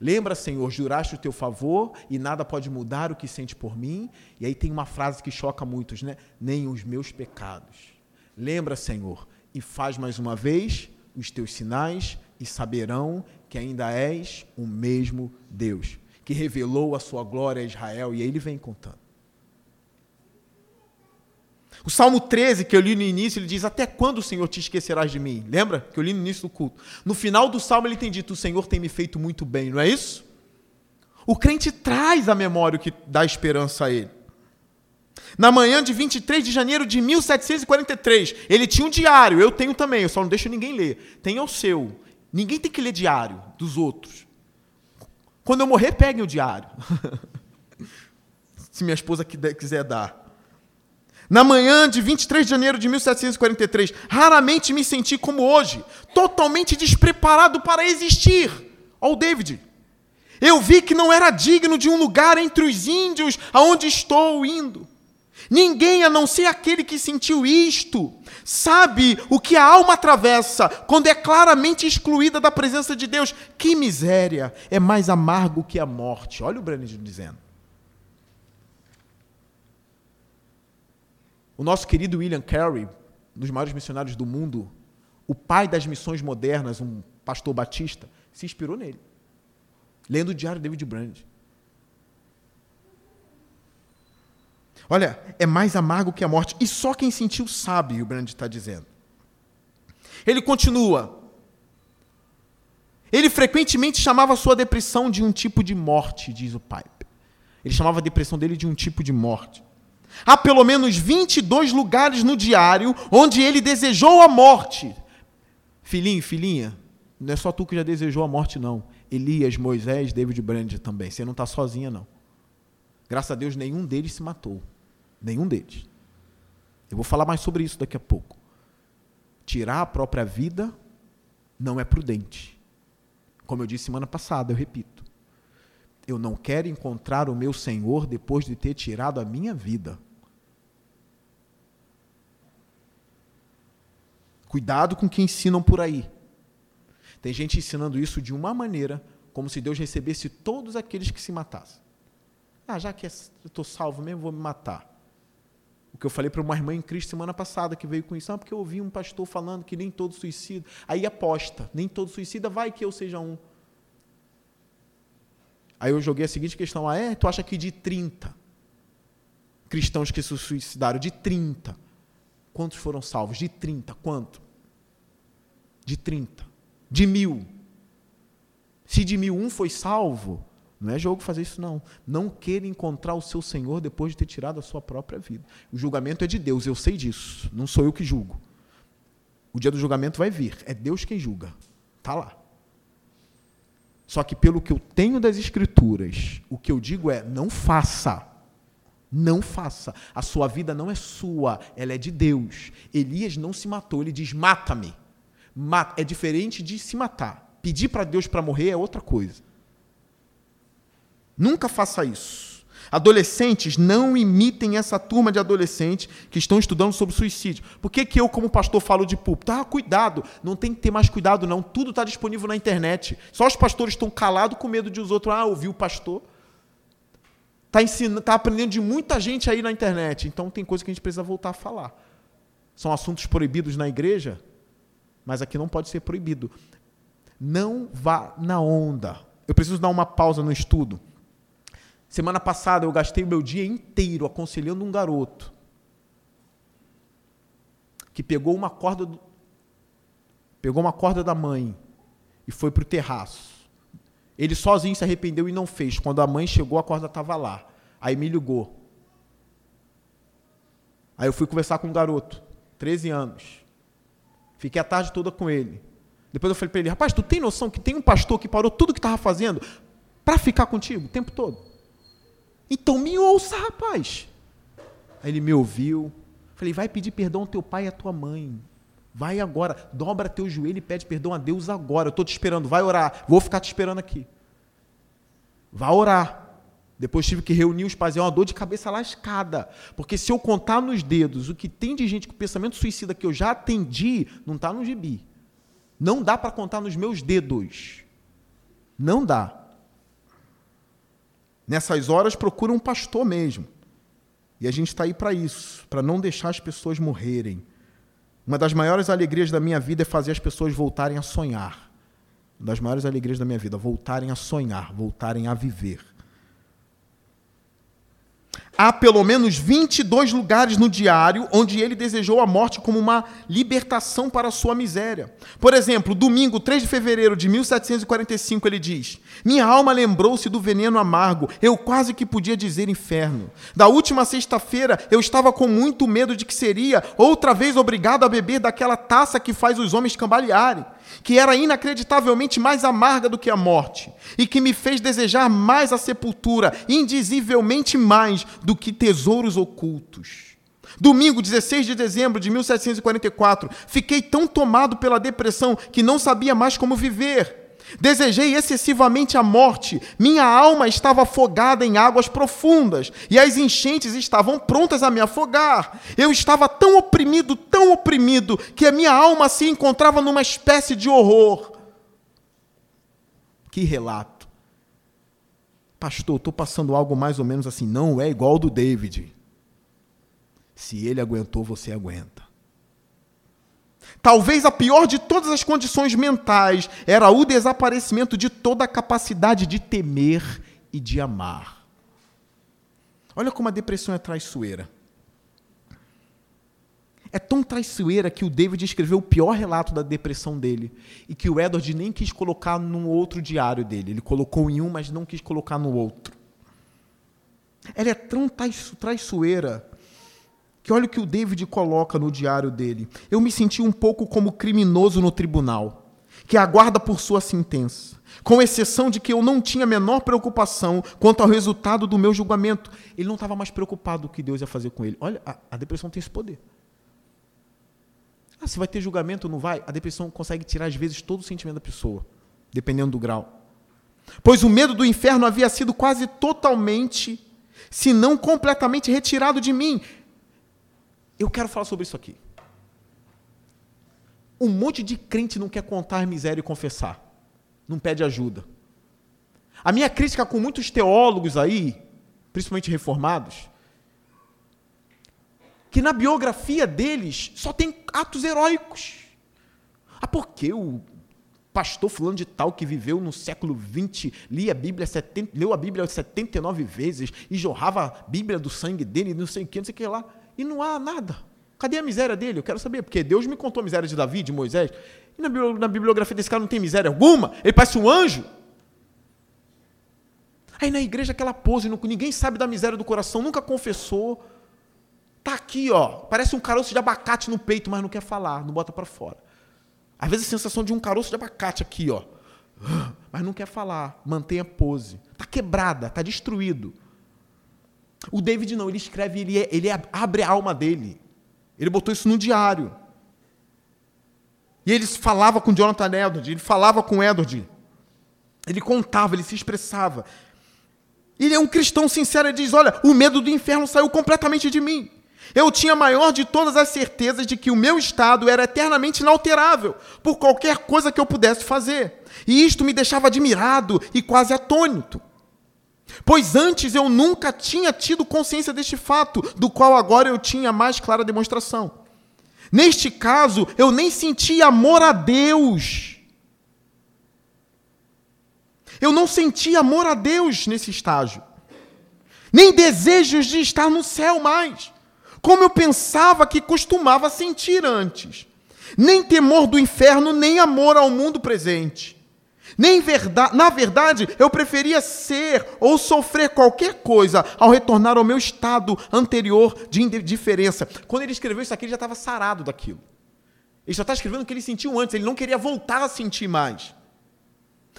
Lembra, Senhor, juraste o teu favor e nada pode mudar o que sente por mim. E aí tem uma frase que choca muitos, né? Nem os meus pecados. Lembra, Senhor, e faz mais uma vez os teus sinais e saberão que ainda és o mesmo Deus, que revelou a sua glória a Israel. E aí ele vem contando. O Salmo 13, que eu li no início, ele diz: Até quando, Senhor, te esquecerás de mim? Lembra? Que eu li no início do culto. No final do salmo, ele tem dito: O Senhor tem me feito muito bem, não é isso? O crente traz a memória o que dá esperança a ele. Na manhã de 23 de janeiro de 1743, ele tinha um diário, eu tenho também, eu só não deixo ninguém ler. Tem o seu. Ninguém tem que ler diário dos outros. Quando eu morrer, peguem o diário. Se minha esposa quiser dar. Na manhã de 23 de janeiro de 1743, raramente me senti como hoje, totalmente despreparado para existir. Ó, oh, David. Eu vi que não era digno de um lugar entre os índios aonde estou indo. Ninguém, a não ser aquele que sentiu isto, sabe o que a alma atravessa quando é claramente excluída da presença de Deus. Que miséria! É mais amargo que a morte. Olha o Brannigan dizendo. O nosso querido William Carey, um dos maiores missionários do mundo, o pai das missões modernas, um pastor batista, se inspirou nele, lendo o diário de David Brand. Olha, é mais amargo que a morte, e só quem sentiu sabe, o Brand está dizendo. Ele continua. Ele frequentemente chamava sua depressão de um tipo de morte, diz o Pipe. Ele chamava a depressão dele de um tipo de morte. Há pelo menos 22 lugares no diário onde ele desejou a morte. Filhinho, filhinha, não é só tu que já desejou a morte, não. Elias, Moisés, David Brand também. Você não está sozinha, não. Graças a Deus, nenhum deles se matou. Nenhum deles. Eu vou falar mais sobre isso daqui a pouco. Tirar a própria vida não é prudente. Como eu disse semana passada, eu repito. Eu não quero encontrar o meu Senhor depois de ter tirado a minha vida. Cuidado com o que ensinam por aí. Tem gente ensinando isso de uma maneira, como se Deus recebesse todos aqueles que se matassem. Ah, já que é, eu estou salvo mesmo, vou me matar. O que eu falei para uma irmã em Cristo semana passada que veio com isso, ah, porque eu ouvi um pastor falando que nem todo suicida. Aí aposta, nem todo suicida, vai que eu seja um. Aí eu joguei a seguinte questão: ah, é? Tu acha que de 30 cristãos que se suicidaram, de 30, quantos foram salvos? De 30, quanto? De 30. De mil. Se de mil um foi salvo, Não é jogo fazer isso, não. Não queira encontrar o seu Senhor depois de ter tirado a sua própria vida. O julgamento é de Deus, eu sei disso. Não sou eu que julgo. O dia do julgamento vai vir. É Deus quem julga. Está lá. Só que pelo que eu tenho das Escrituras, o que eu digo é: não faça. Não faça. A sua vida não é sua, ela é de Deus. Elias não se matou, ele diz: mata-me. É diferente de se matar. Pedir para Deus para morrer é outra coisa. Nunca faça isso. Adolescentes, não imitem essa turma de adolescentes que estão estudando sobre suicídio. Por que, que eu, como pastor, falo de púlpito? Ah, cuidado, não tem que ter mais cuidado, não. Tudo está disponível na internet. Só os pastores estão calados com medo de os outros. Ah, ouviu o pastor? Está ensinando, tá aprendendo de muita gente aí na internet. Então tem coisa que a gente precisa voltar a falar. São assuntos proibidos na igreja, mas aqui não pode ser proibido. Não vá na onda. Eu preciso dar uma pausa no estudo. Semana passada eu gastei o meu dia inteiro aconselhando um garoto que pegou uma corda do, pegou uma corda da mãe e foi para o terraço. Ele sozinho se arrependeu e não fez. Quando a mãe chegou, a corda estava lá. Aí me ligou. Aí eu fui conversar com um garoto, 13 anos. Fiquei a tarde toda com ele. Depois eu falei para ele: rapaz, tu tem noção que tem um pastor que parou tudo que estava fazendo para ficar contigo o tempo todo? Então me ouça, rapaz. Aí ele me ouviu. Falei, vai pedir perdão ao teu pai e à tua mãe. Vai agora, dobra teu joelho e pede perdão a Deus agora. Eu estou te esperando, vai orar. Vou ficar te esperando aqui. Vá orar. Depois tive que reunir os pais. É uma dor de cabeça lascada. Porque se eu contar nos dedos o que tem de gente com pensamento suicida que eu já atendi, não está no gibi. Não dá para contar nos meus dedos. Não dá. Nessas horas, procura um pastor mesmo. E a gente está aí para isso, para não deixar as pessoas morrerem. Uma das maiores alegrias da minha vida é fazer as pessoas voltarem a sonhar. Uma das maiores alegrias da minha vida, voltarem a sonhar, voltarem a viver há pelo menos 22 lugares no diário onde ele desejou a morte como uma libertação para a sua miséria. Por exemplo, domingo, 3 de fevereiro de 1745, ele diz: Minha alma lembrou-se do veneno amargo, eu quase que podia dizer inferno. Da última sexta-feira, eu estava com muito medo de que seria outra vez obrigado a beber daquela taça que faz os homens cambalearem que era inacreditavelmente mais amarga do que a morte, e que me fez desejar mais a sepultura, indizivelmente mais do que tesouros ocultos. Domingo, 16 de dezembro de 1744, fiquei tão tomado pela depressão que não sabia mais como viver. Desejei excessivamente a morte, minha alma estava afogada em águas profundas e as enchentes estavam prontas a me afogar. Eu estava tão oprimido, tão oprimido, que a minha alma se encontrava numa espécie de horror. Que relato. Pastor, estou passando algo mais ou menos assim. Não é igual ao do David. Se ele aguentou, você aguenta. Talvez a pior de todas as condições mentais era o desaparecimento de toda a capacidade de temer e de amar. Olha como a depressão é traiçoeira. É tão traiçoeira que o David escreveu o pior relato da depressão dele e que o Edward nem quis colocar num outro diário dele. Ele colocou em um, mas não quis colocar no outro. Ela é tão traiçoeira que olha o que o David coloca no diário dele. Eu me senti um pouco como criminoso no tribunal, que aguarda por sua sentença, com exceção de que eu não tinha a menor preocupação quanto ao resultado do meu julgamento. Ele não estava mais preocupado com o que Deus ia fazer com ele. Olha, a, a depressão tem esse poder. Ah, se vai ter julgamento ou não vai? A depressão consegue tirar, às vezes, todo o sentimento da pessoa, dependendo do grau. Pois o medo do inferno havia sido quase totalmente, se não completamente retirado de mim. Eu quero falar sobre isso aqui. Um monte de crente não quer contar miséria e confessar. Não pede ajuda. A minha crítica com muitos teólogos aí, principalmente reformados, que na biografia deles só tem atos heróicos. Ah, porque o pastor fulano de tal que viveu no século XX, lia a Bíblia 70, leu a Bíblia 79 vezes e jorrava a Bíblia do sangue dele, não sei o que, não sei o que lá e não há nada. Cadê a miséria dele? Eu quero saber, porque Deus me contou a miséria de Davi, de Moisés. E na bibliografia desse cara não tem miséria alguma? Ele parece um anjo. Aí na igreja aquela pose, ninguém sabe da miséria do coração, nunca confessou. Tá aqui, ó, parece um caroço de abacate no peito, mas não quer falar, não bota para fora. Às vezes a sensação de um caroço de abacate aqui, ó, mas não quer falar, mantém a pose. Tá quebrada, tá destruído. O David não, ele escreve, ele, é, ele abre a alma dele. Ele botou isso no diário. E ele falava com Jonathan Edward, ele falava com Edward. Ele contava, ele se expressava. Ele é um cristão sincero, ele diz: Olha, o medo do inferno saiu completamente de mim. Eu tinha a maior de todas as certezas de que o meu estado era eternamente inalterável por qualquer coisa que eu pudesse fazer. E isto me deixava admirado e quase atônito. Pois antes eu nunca tinha tido consciência deste fato, do qual agora eu tinha mais clara demonstração. Neste caso, eu nem senti amor a Deus. Eu não senti amor a Deus nesse estágio. Nem desejos de estar no céu mais, como eu pensava que costumava sentir antes. Nem temor do inferno, nem amor ao mundo presente. Nem verdade, na verdade, eu preferia ser ou sofrer qualquer coisa ao retornar ao meu estado anterior de indiferença. Quando ele escreveu isso aqui, ele já estava sarado daquilo. Ele já está escrevendo o que ele sentiu antes, ele não queria voltar a sentir mais.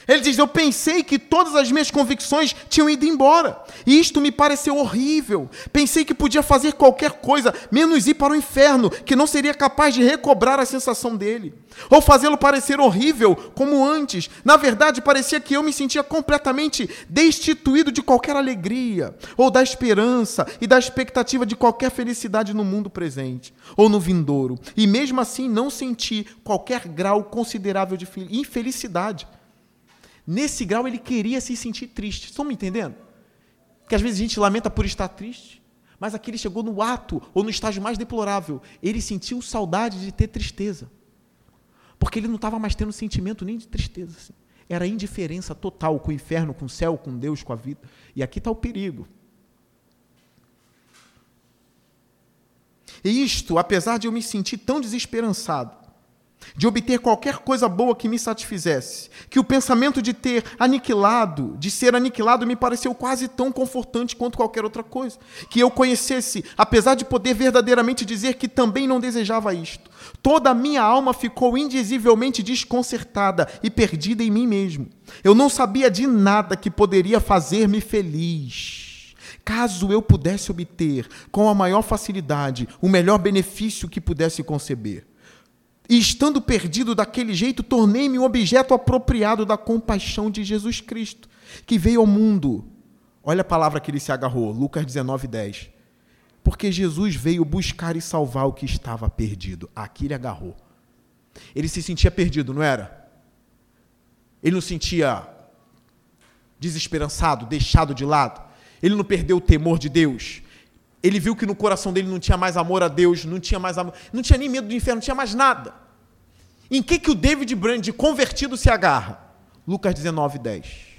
Ele diz: Eu pensei que todas as minhas convicções tinham ido embora. E isto me pareceu horrível. Pensei que podia fazer qualquer coisa, menos ir para o inferno, que não seria capaz de recobrar a sensação dele. Ou fazê-lo parecer horrível, como antes. Na verdade, parecia que eu me sentia completamente destituído de qualquer alegria, ou da esperança e da expectativa de qualquer felicidade no mundo presente, ou no vindouro. E mesmo assim, não senti qualquer grau considerável de infelicidade. Nesse grau ele queria se sentir triste. Estão me entendendo? Que às vezes a gente lamenta por estar triste, mas aqui ele chegou no ato ou no estágio mais deplorável. Ele sentiu saudade de ter tristeza. Porque ele não estava mais tendo sentimento nem de tristeza. Assim. Era indiferença total com o inferno, com o céu, com Deus, com a vida. E aqui está o perigo. E isto, apesar de eu me sentir tão desesperançado, de obter qualquer coisa boa que me satisfizesse, que o pensamento de ter aniquilado, de ser aniquilado, me pareceu quase tão confortante quanto qualquer outra coisa. Que eu conhecesse, apesar de poder verdadeiramente dizer que também não desejava isto. Toda a minha alma ficou indizivelmente desconcertada e perdida em mim mesmo. Eu não sabia de nada que poderia fazer-me feliz. Caso eu pudesse obter, com a maior facilidade, o melhor benefício que pudesse conceber. E estando perdido daquele jeito, tornei-me um objeto apropriado da compaixão de Jesus Cristo, que veio ao mundo. Olha a palavra que ele se agarrou, Lucas 19, 10. Porque Jesus veio buscar e salvar o que estava perdido. Aqui ele agarrou. Ele se sentia perdido, não era? Ele não sentia desesperançado, deixado de lado. Ele não perdeu o temor de Deus. Ele viu que no coração dele não tinha mais amor a Deus, não tinha mais amor, não tinha nem medo do inferno, não tinha mais nada. Em que, que o David Brand convertido se agarra? Lucas 19, 10.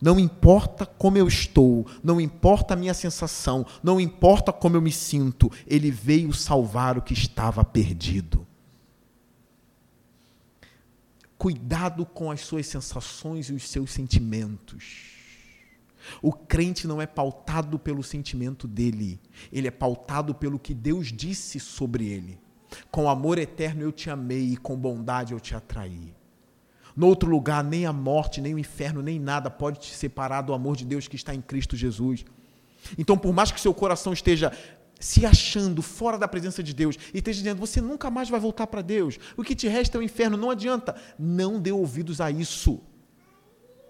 Não importa como eu estou, não importa a minha sensação, não importa como eu me sinto, ele veio salvar o que estava perdido. Cuidado com as suas sensações e os seus sentimentos. O crente não é pautado pelo sentimento dele, ele é pautado pelo que Deus disse sobre ele. Com amor eterno eu te amei e com bondade eu te atraí. No outro lugar, nem a morte, nem o inferno, nem nada pode te separar do amor de Deus que está em Cristo Jesus. Então, por mais que seu coração esteja se achando fora da presença de Deus e esteja dizendo, você nunca mais vai voltar para Deus, o que te resta é o inferno, não adianta. Não dê ouvidos a isso.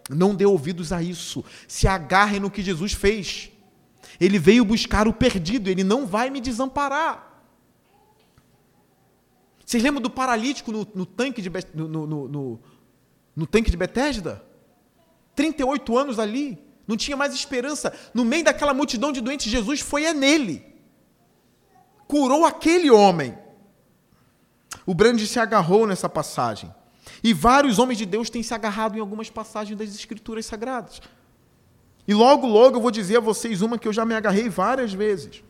Não dê ouvidos a isso. Se agarre no que Jesus fez. Ele veio buscar o perdido, ele não vai me desamparar. Vocês lembram do paralítico no, no tanque, de, no, no, no, tanque de Betesda? 38 anos ali, não tinha mais esperança. No meio daquela multidão de doentes, Jesus foi a nele. Curou aquele homem. O Brand se agarrou nessa passagem. E vários homens de Deus têm se agarrado em algumas passagens das Escrituras Sagradas. E logo, logo eu vou dizer a vocês uma que eu já me agarrei várias vezes.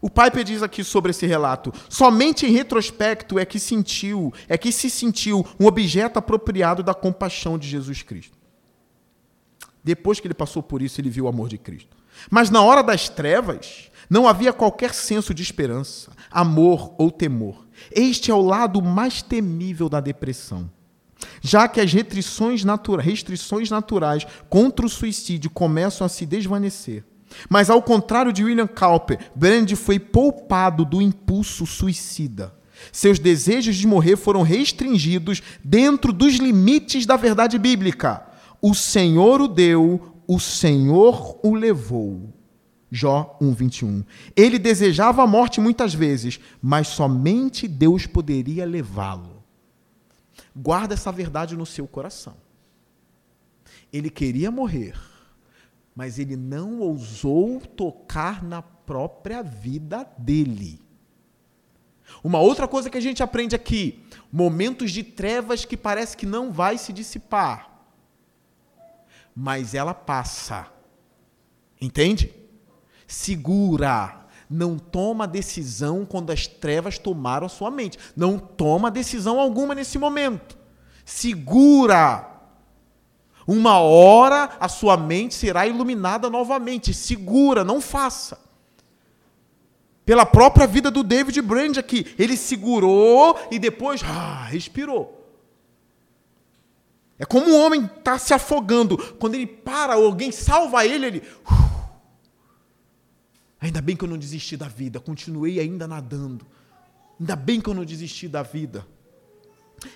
O Piper diz aqui sobre esse relato: somente em retrospecto é que sentiu, é que se sentiu um objeto apropriado da compaixão de Jesus Cristo. Depois que ele passou por isso, ele viu o amor de Cristo. Mas na hora das trevas, não havia qualquer senso de esperança, amor ou temor. Este é o lado mais temível da depressão. Já que as restrições, natura restrições naturais contra o suicídio começam a se desvanecer. Mas, ao contrário de William Cowper, Brand foi poupado do impulso suicida. Seus desejos de morrer foram restringidos dentro dos limites da verdade bíblica. O Senhor o deu, o Senhor o levou. Jó 1:21. Ele desejava a morte muitas vezes, mas somente Deus poderia levá-lo. Guarda essa verdade no seu coração. Ele queria morrer, mas ele não ousou tocar na própria vida dele. Uma outra coisa que a gente aprende aqui, momentos de trevas que parece que não vai se dissipar. Mas ela passa. Entende? Segura. Não toma decisão quando as trevas tomaram a sua mente. Não toma decisão alguma nesse momento. Segura. Uma hora a sua mente será iluminada novamente. Segura, não faça. Pela própria vida do David Brand aqui. Ele segurou e depois ah, respirou. É como um homem está se afogando. Quando ele para, alguém salva ele, ele. Uh, Ainda bem que eu não desisti da vida, continuei ainda nadando. Ainda bem que eu não desisti da vida.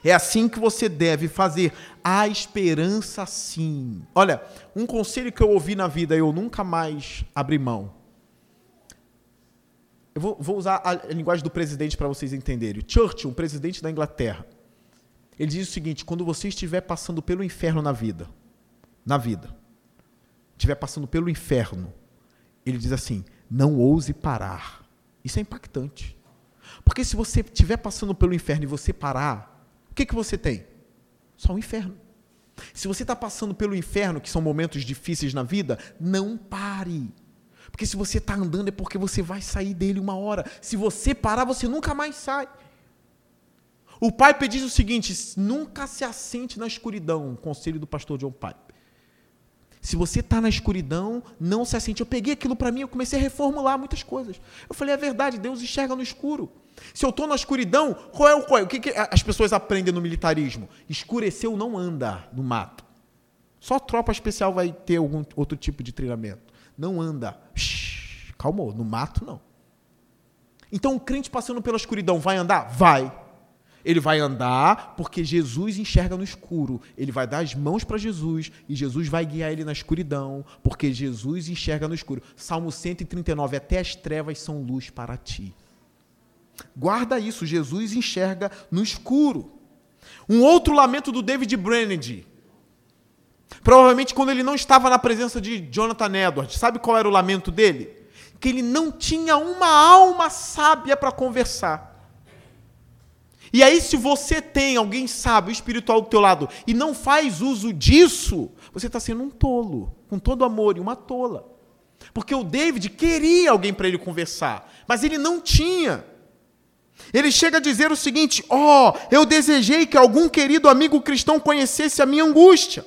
É assim que você deve fazer. A esperança sim. Olha, um conselho que eu ouvi na vida, eu nunca mais abri mão. Eu vou, vou usar a linguagem do presidente para vocês entenderem. Churchill, um presidente da Inglaterra, ele diz o seguinte: quando você estiver passando pelo inferno na vida, na vida, estiver passando pelo inferno, ele diz assim: não ouse parar. Isso é impactante. Porque se você estiver passando pelo inferno e você parar, o que, que você tem? Só o inferno. Se você está passando pelo inferno, que são momentos difíceis na vida, não pare. Porque se você está andando é porque você vai sair dele uma hora. Se você parar, você nunca mais sai. O pai diz o seguinte: nunca se assente na escuridão. Conselho do pastor John Pipe. Se você está na escuridão, não se assente. Eu peguei aquilo para mim, eu comecei a reformular muitas coisas. Eu falei, é verdade, Deus enxerga no escuro. Se eu estou na escuridão, qual é o qual? É? O que, que as pessoas aprendem no militarismo? Escureceu não anda no mato. Só tropa especial vai ter algum outro tipo de treinamento. Não anda. Calmou, no mato não. Então o crente passando pela escuridão vai andar? Vai. Ele vai andar porque Jesus enxerga no escuro. Ele vai dar as mãos para Jesus e Jesus vai guiar ele na escuridão, porque Jesus enxerga no escuro. Salmo 139: Até as trevas são luz para ti. Guarda isso, Jesus enxerga no escuro. Um outro lamento do David Brennedy. Provavelmente quando ele não estava na presença de Jonathan Edwards. Sabe qual era o lamento dele? Que ele não tinha uma alma sábia para conversar. E aí, se você tem alguém sábio, espiritual do teu lado, e não faz uso disso, você está sendo um tolo, com todo amor, e uma tola. Porque o David queria alguém para ele conversar, mas ele não tinha. Ele chega a dizer o seguinte: Ó, oh, eu desejei que algum querido amigo cristão conhecesse a minha angústia.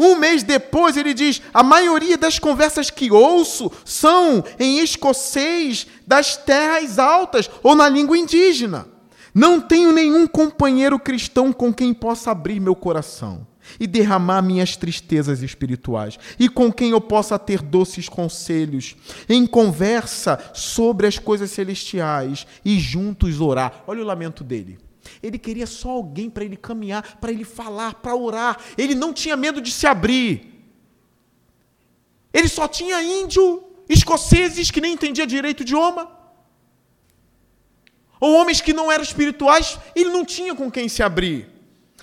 Um mês depois, ele diz: a maioria das conversas que ouço são em escocês das terras altas ou na língua indígena. Não tenho nenhum companheiro cristão com quem possa abrir meu coração e derramar minhas tristezas espirituais, e com quem eu possa ter doces conselhos, em conversa sobre as coisas celestiais e juntos orar. Olha o lamento dele. Ele queria só alguém para ele caminhar, para ele falar, para orar. Ele não tinha medo de se abrir. Ele só tinha índio, escoceses que nem entendia direito o idioma. Ou homens que não eram espirituais, ele não tinha com quem se abrir.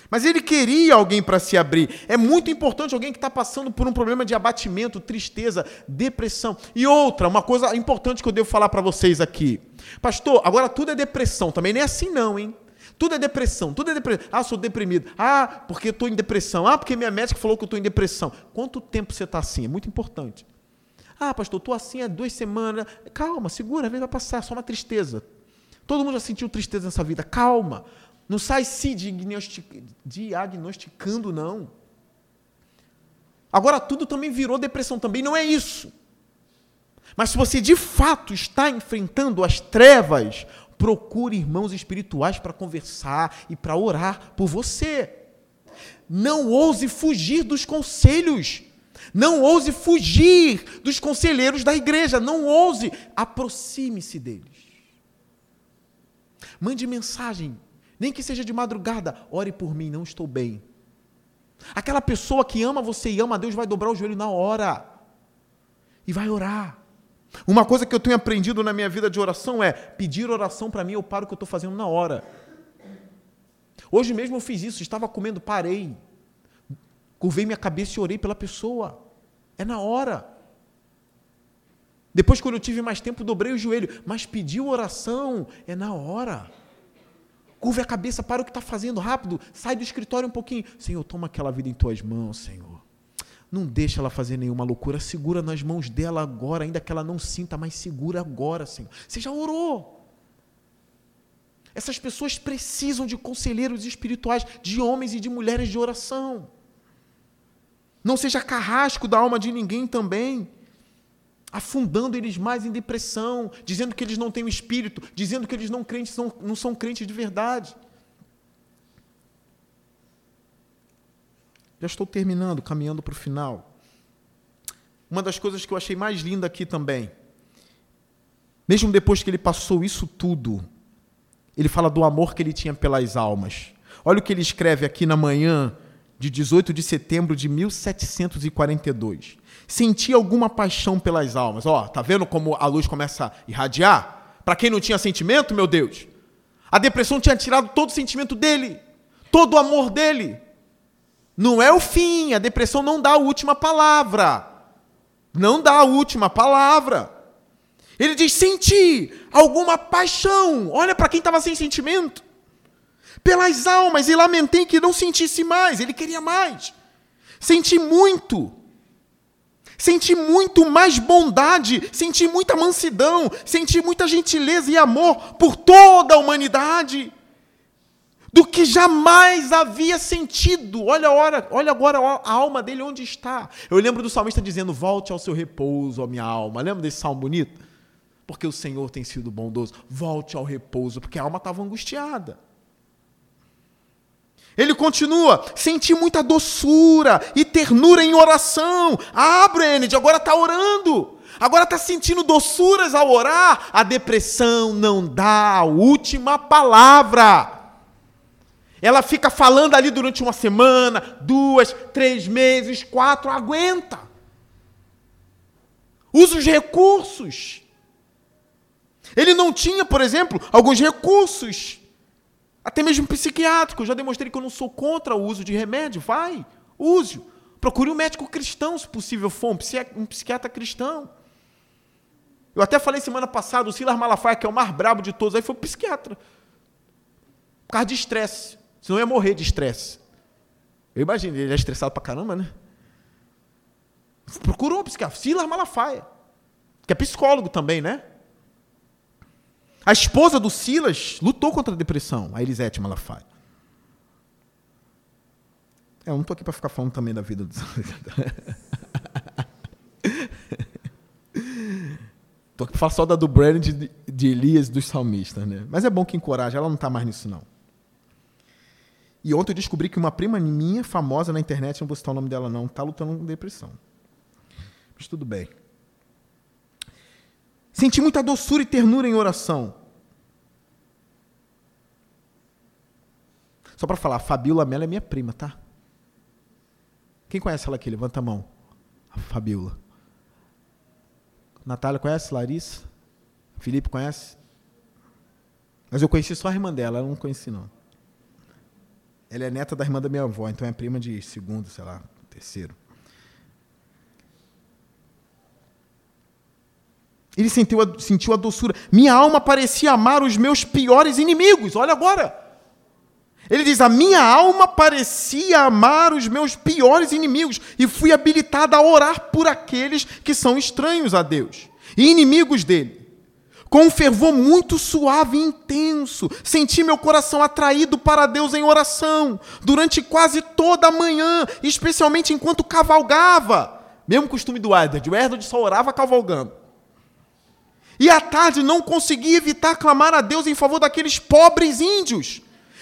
Mas ele queria alguém para se abrir. É muito importante alguém que está passando por um problema de abatimento, tristeza, depressão. E outra, uma coisa importante que eu devo falar para vocês aqui. Pastor, agora tudo é depressão. Também não é assim, não, hein? Tudo é depressão, tudo é depressão. Ah, sou deprimido. Ah, porque estou em depressão. Ah, porque minha médica falou que estou em depressão. Quanto tempo você está assim? É muito importante. Ah, pastor, estou assim há duas semanas. Calma, segura, às vezes vai passar, só uma tristeza. Todo mundo já sentiu tristeza nessa vida. Calma. Não sai se diagnosticando, não. Agora tudo também virou depressão, também não é isso. Mas se você de fato está enfrentando as trevas, procure irmãos espirituais para conversar e para orar por você. Não ouse fugir dos conselhos. Não ouse fugir dos conselheiros da igreja. Não ouse. Aproxime-se deles. Mande mensagem, nem que seja de madrugada. Ore por mim, não estou bem. Aquela pessoa que ama você e ama Deus vai dobrar o joelho na hora e vai orar. Uma coisa que eu tenho aprendido na minha vida de oração é pedir oração para mim, eu paro o que eu estou fazendo na hora. Hoje mesmo eu fiz isso, estava comendo, parei, curvei minha cabeça e orei pela pessoa. É na hora. Depois, quando eu tive mais tempo, dobrei o joelho, mas pedir oração é na hora. Curve a cabeça, para o que está fazendo rápido, sai do escritório um pouquinho. Senhor, toma aquela vida em tuas mãos, Senhor. Não deixa ela fazer nenhuma loucura, segura nas mãos dela agora, ainda que ela não sinta, mas segura agora, Senhor. Você já orou. Essas pessoas precisam de conselheiros espirituais, de homens e de mulheres de oração. Não seja carrasco da alma de ninguém também, afundando eles mais em depressão, dizendo que eles não têm o espírito, dizendo que eles não, crentes, não, não são crentes de verdade. Já estou terminando, caminhando para o final. Uma das coisas que eu achei mais linda aqui também, mesmo depois que ele passou isso tudo, ele fala do amor que ele tinha pelas almas. Olha o que ele escreve aqui na manhã de 18 de setembro de 1742. Senti alguma paixão pelas almas. Ó, tá vendo como a luz começa a irradiar? Para quem não tinha sentimento, meu Deus, a depressão tinha tirado todo o sentimento dele, todo o amor dele. Não é o fim, a depressão não dá a última palavra. Não dá a última palavra. Ele diz: senti alguma paixão. Olha para quem estava sem sentimento. Pelas almas, e lamentei que não sentisse mais. Ele queria mais. Senti muito. Senti muito mais bondade, senti muita mansidão, senti muita gentileza e amor por toda a humanidade do que jamais havia sentido. Olha, olha, olha agora a alma dele onde está. Eu lembro do salmista dizendo: Volte ao seu repouso, ó minha alma. Lembra desse salmo bonito? Porque o Senhor tem sido bondoso. Volte ao repouso, porque a alma estava angustiada. Ele continua, senti muita doçura e ternura em oração. Ah, Brenned, agora está orando. Agora está sentindo doçuras ao orar. A depressão não dá a última palavra. Ela fica falando ali durante uma semana, duas, três meses, quatro, aguenta. Usa os recursos. Ele não tinha, por exemplo, alguns recursos, até mesmo psiquiátricos. Já demonstrei que eu não sou contra o uso de remédio. Vai, use. Procure um médico cristão, se possível for, um psiquiatra cristão. Eu até falei semana passada, o Silas Malafaia, que é o mais brabo de todos, aí foi psiquiatra. Por causa de estresse. Senão ia morrer de estresse. Eu imagino, ele é estressado pra caramba, né? Procurou um psiquiatra, Silas Malafaia, que é psicólogo também, né? A esposa do Silas lutou contra a depressão, a Elisete Malafaia. É, eu não estou aqui para ficar falando também da vida dos. Estou aqui para falar só da do Brand de, de Elias dos salmistas, né? Mas é bom que encoraja, ela não está mais nisso, não. E ontem eu descobri que uma prima minha, famosa na internet, não vou citar o nome dela não, está lutando com depressão. Mas tudo bem. Senti muita doçura e ternura em oração. Só para falar, a Fabiola Mello é minha prima, tá? Quem conhece ela aqui? Levanta a mão. A Fabiola. Natália conhece? Larissa? Felipe conhece? Mas eu conheci só a irmã dela, eu não conheci não. Ela é neta da irmã da minha avó, então é prima de segundo, sei lá, terceiro. Ele sentiu a, sentiu a doçura. Minha alma parecia amar os meus piores inimigos. Olha agora. Ele diz: A minha alma parecia amar os meus piores inimigos. E fui habilitada a orar por aqueles que são estranhos a Deus e inimigos dele. Com um fervor muito suave e intenso, senti meu coração atraído para Deus em oração, durante quase toda a manhã, especialmente enquanto cavalgava. Mesmo costume do Edward, o Edward só orava cavalgando. E à tarde não consegui evitar clamar a Deus em favor daqueles pobres índios.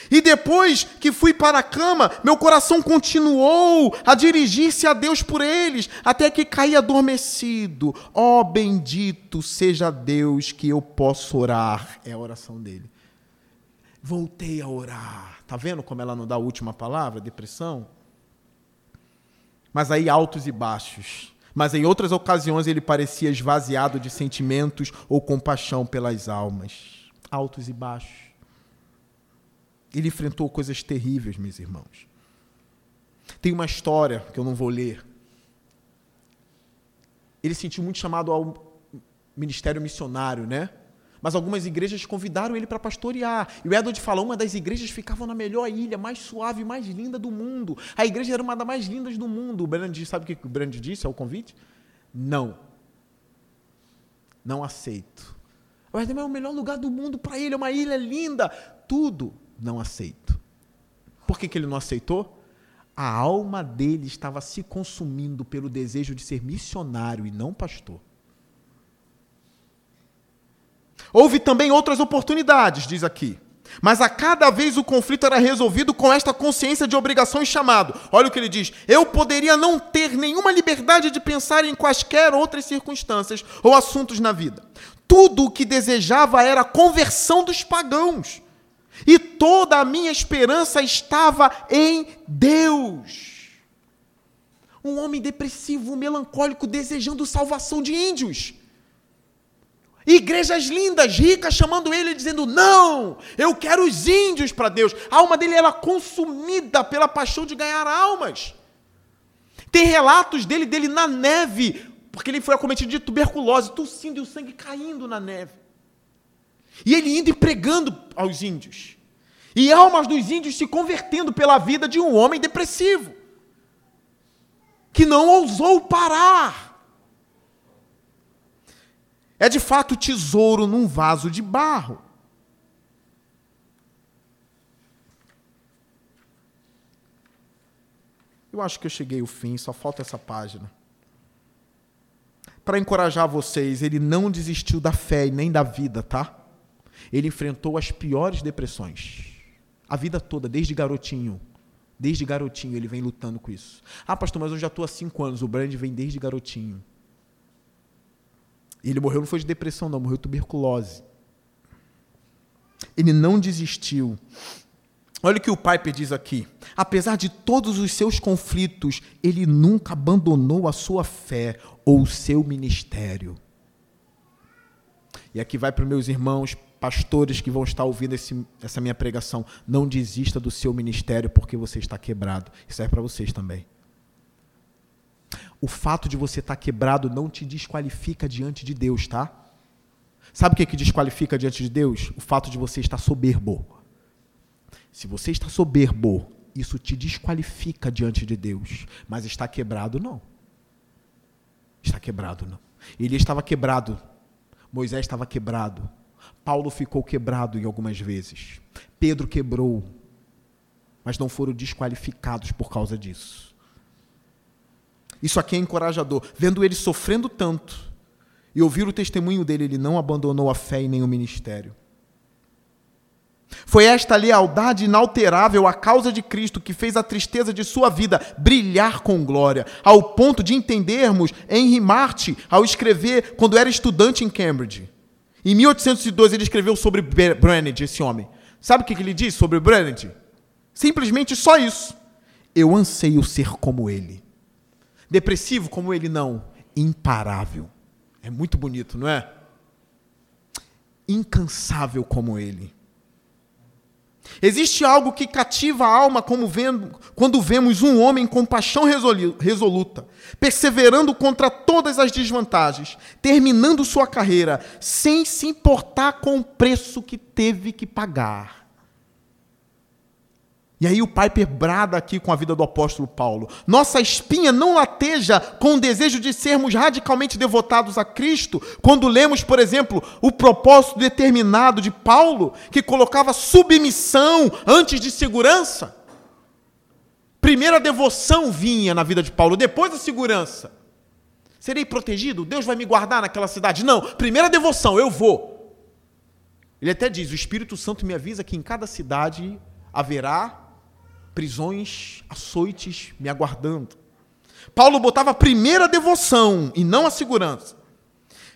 E depois que fui para a cama, meu coração continuou a dirigir-se a Deus por eles, até que caí adormecido. Ó oh, bendito seja Deus que eu posso orar. É a oração dele. Voltei a orar. Tá vendo como ela não dá a última palavra? Depressão? Mas aí altos e baixos. Mas em outras ocasiões ele parecia esvaziado de sentimentos ou compaixão pelas almas. Altos e baixos. Ele enfrentou coisas terríveis, meus irmãos. Tem uma história que eu não vou ler. Ele sentiu muito chamado ao ministério missionário, né? Mas algumas igrejas convidaram ele para pastorear. E o Edward fala: uma das igrejas ficava na melhor ilha, mais suave, mais linda do mundo. A igreja era uma das mais lindas do mundo. O Brand, sabe o que o Brand disse ao convite? Não. Não aceito. Mas é o melhor lugar do mundo para ele, é uma ilha linda. Tudo não aceito. Por que, que ele não aceitou? A alma dele estava se consumindo pelo desejo de ser missionário e não pastor. Houve também outras oportunidades, diz aqui. Mas a cada vez o conflito era resolvido com esta consciência de obrigação e chamado. Olha o que ele diz: Eu poderia não ter nenhuma liberdade de pensar em quaisquer outras circunstâncias ou assuntos na vida. Tudo o que desejava era a conversão dos pagãos. E toda a minha esperança estava em Deus. Um homem depressivo, melancólico, desejando salvação de índios. Igrejas lindas, ricas, chamando ele e dizendo: Não, eu quero os índios para Deus. A alma dele era consumida pela paixão de ganhar almas. Tem relatos dele, dele na neve, porque ele foi acometido de tuberculose, tossindo e o sangue caindo na neve. E ele indo e pregando aos índios. E almas dos índios se convertendo pela vida de um homem depressivo, que não ousou parar. É de fato tesouro num vaso de barro. Eu acho que eu cheguei ao fim, só falta essa página. Para encorajar vocês, ele não desistiu da fé e nem da vida, tá? Ele enfrentou as piores depressões. A vida toda, desde garotinho. Desde garotinho ele vem lutando com isso. Ah, pastor, mas eu já estou há cinco anos. O Brand vem desde garotinho. Ele morreu não foi de depressão, não, morreu de tuberculose. Ele não desistiu. Olha o que o Piper diz aqui. Apesar de todos os seus conflitos, ele nunca abandonou a sua fé ou o seu ministério. E aqui vai para os meus irmãos pastores que vão estar ouvindo esse, essa minha pregação, não desista do seu ministério porque você está quebrado. Isso é para vocês também. O fato de você estar quebrado não te desqualifica diante de Deus, tá? Sabe o que, que desqualifica diante de Deus? O fato de você estar soberbo. Se você está soberbo, isso te desqualifica diante de Deus. Mas está quebrado, não. Está quebrado, não. Ele estava quebrado. Moisés estava quebrado. Paulo ficou quebrado em algumas vezes. Pedro quebrou, mas não foram desqualificados por causa disso. Isso aqui é encorajador. Vendo ele sofrendo tanto e ouvir o testemunho dele, ele não abandonou a fé e nem o ministério. Foi esta lealdade inalterável à causa de Cristo que fez a tristeza de sua vida brilhar com glória, ao ponto de entendermos Henry Marty ao escrever quando era estudante em Cambridge. Em 1812 ele escreveu sobre Brennett, esse homem. Sabe o que ele diz sobre Brennett? Simplesmente só isso. Eu anseio ser como ele. Depressivo como ele não, imparável. É muito bonito, não é? Incansável como ele. Existe algo que cativa a alma vendo, quando vemos um homem com paixão resoluta, perseverando contra todas as desvantagens, terminando sua carreira, sem se importar com o preço que teve que pagar. E aí o Piper brada aqui com a vida do apóstolo Paulo. Nossa espinha não lateja com o desejo de sermos radicalmente devotados a Cristo, quando lemos, por exemplo, o propósito determinado de Paulo, que colocava submissão antes de segurança. Primeiro a devoção vinha na vida de Paulo, depois a segurança. Serei protegido? Deus vai me guardar naquela cidade? Não, primeiro a devoção, eu vou. Ele até diz: o Espírito Santo me avisa que em cada cidade haverá prisões, açoites me aguardando. Paulo botava a primeira devoção e não a segurança.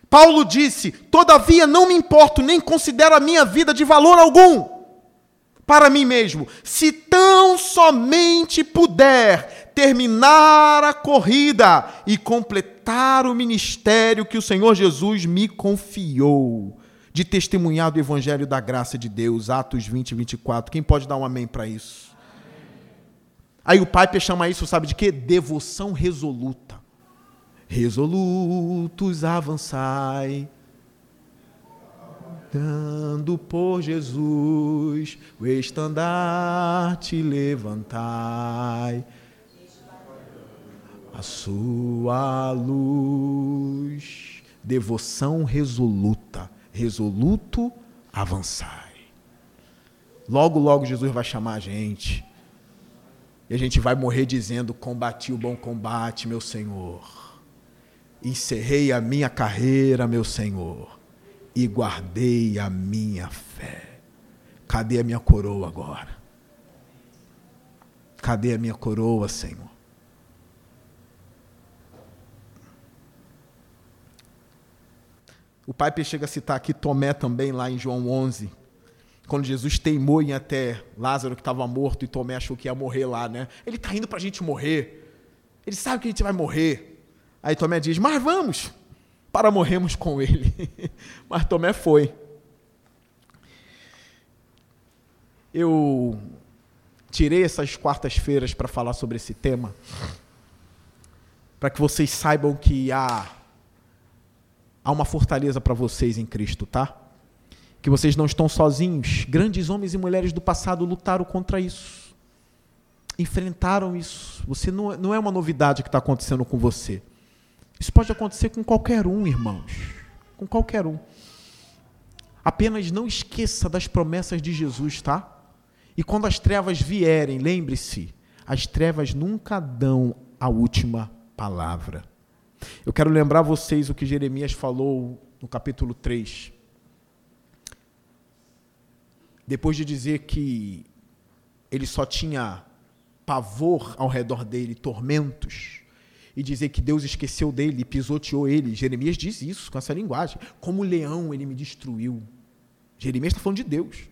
Paulo disse: Todavia não me importo, nem considero a minha vida de valor algum para mim mesmo, se tão somente puder terminar a corrida e completar o ministério que o Senhor Jesus me confiou, de testemunhar do Evangelho da graça de Deus, Atos 20, 24. Quem pode dar um amém para isso? Aí o Piper chama isso, sabe de quê? Devoção resoluta. Resolutos avançai, dando por Jesus o estandarte levantai, a sua luz. Devoção resoluta, resoluto avançai. Logo, logo Jesus vai chamar a gente e a gente vai morrer dizendo: Combati o bom combate, meu Senhor. Encerrei a minha carreira, meu Senhor. E guardei a minha fé. Cadê a minha coroa agora? Cadê a minha coroa, Senhor? O pai chega a citar aqui Tomé também, lá em João 11 quando Jesus teimou em até Lázaro que estava morto e Tomé achou que ia morrer lá, né? Ele está indo para a gente morrer. Ele sabe que a gente vai morrer. Aí Tomé diz: Mas vamos, para morrermos com ele. Mas Tomé foi. Eu tirei essas quartas-feiras para falar sobre esse tema, para que vocês saibam que há, há uma fortaleza para vocês em Cristo, tá? Que vocês não estão sozinhos. Grandes homens e mulheres do passado lutaram contra isso. Enfrentaram isso. Você não, não é uma novidade que está acontecendo com você. Isso pode acontecer com qualquer um, irmãos. Com qualquer um. Apenas não esqueça das promessas de Jesus, tá? E quando as trevas vierem, lembre-se, as trevas nunca dão a última palavra. Eu quero lembrar vocês o que Jeremias falou no capítulo 3 depois de dizer que ele só tinha pavor ao redor dele, tormentos, e dizer que Deus esqueceu dele, pisoteou ele. Jeremias diz isso com essa linguagem. Como leão ele me destruiu. Jeremias está falando de Deus.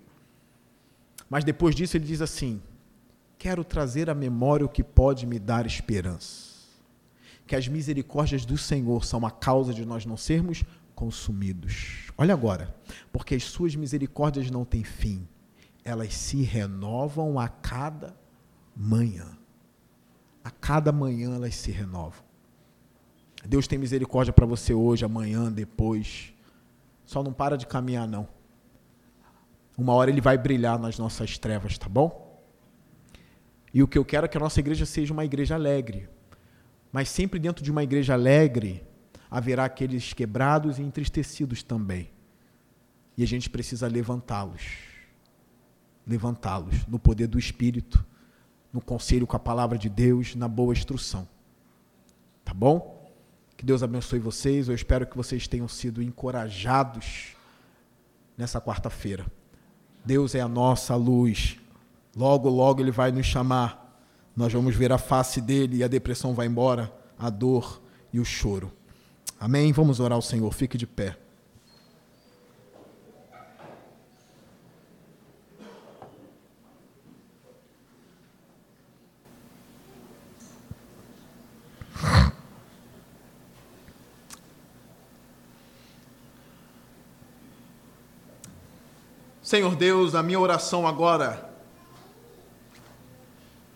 Mas depois disso ele diz assim: Quero trazer à memória o que pode me dar esperança. Que as misericórdias do Senhor são a causa de nós não sermos consumidos. Olha agora, porque as suas misericórdias não têm fim, elas se renovam a cada manhã. A cada manhã elas se renovam. Deus tem misericórdia para você hoje, amanhã, depois. Só não para de caminhar, não. Uma hora ele vai brilhar nas nossas trevas, tá bom? E o que eu quero é que a nossa igreja seja uma igreja alegre. Mas sempre dentro de uma igreja alegre, haverá aqueles quebrados e entristecidos também. E a gente precisa levantá-los. Levantá-los no poder do Espírito, no conselho com a palavra de Deus, na boa instrução. Tá bom? Que Deus abençoe vocês. Eu espero que vocês tenham sido encorajados nessa quarta-feira. Deus é a nossa luz. Logo, logo Ele vai nos chamar. Nós vamos ver a face dele e a depressão vai embora, a dor e o choro. Amém? Vamos orar ao Senhor. Fique de pé. Senhor Deus, a minha oração agora.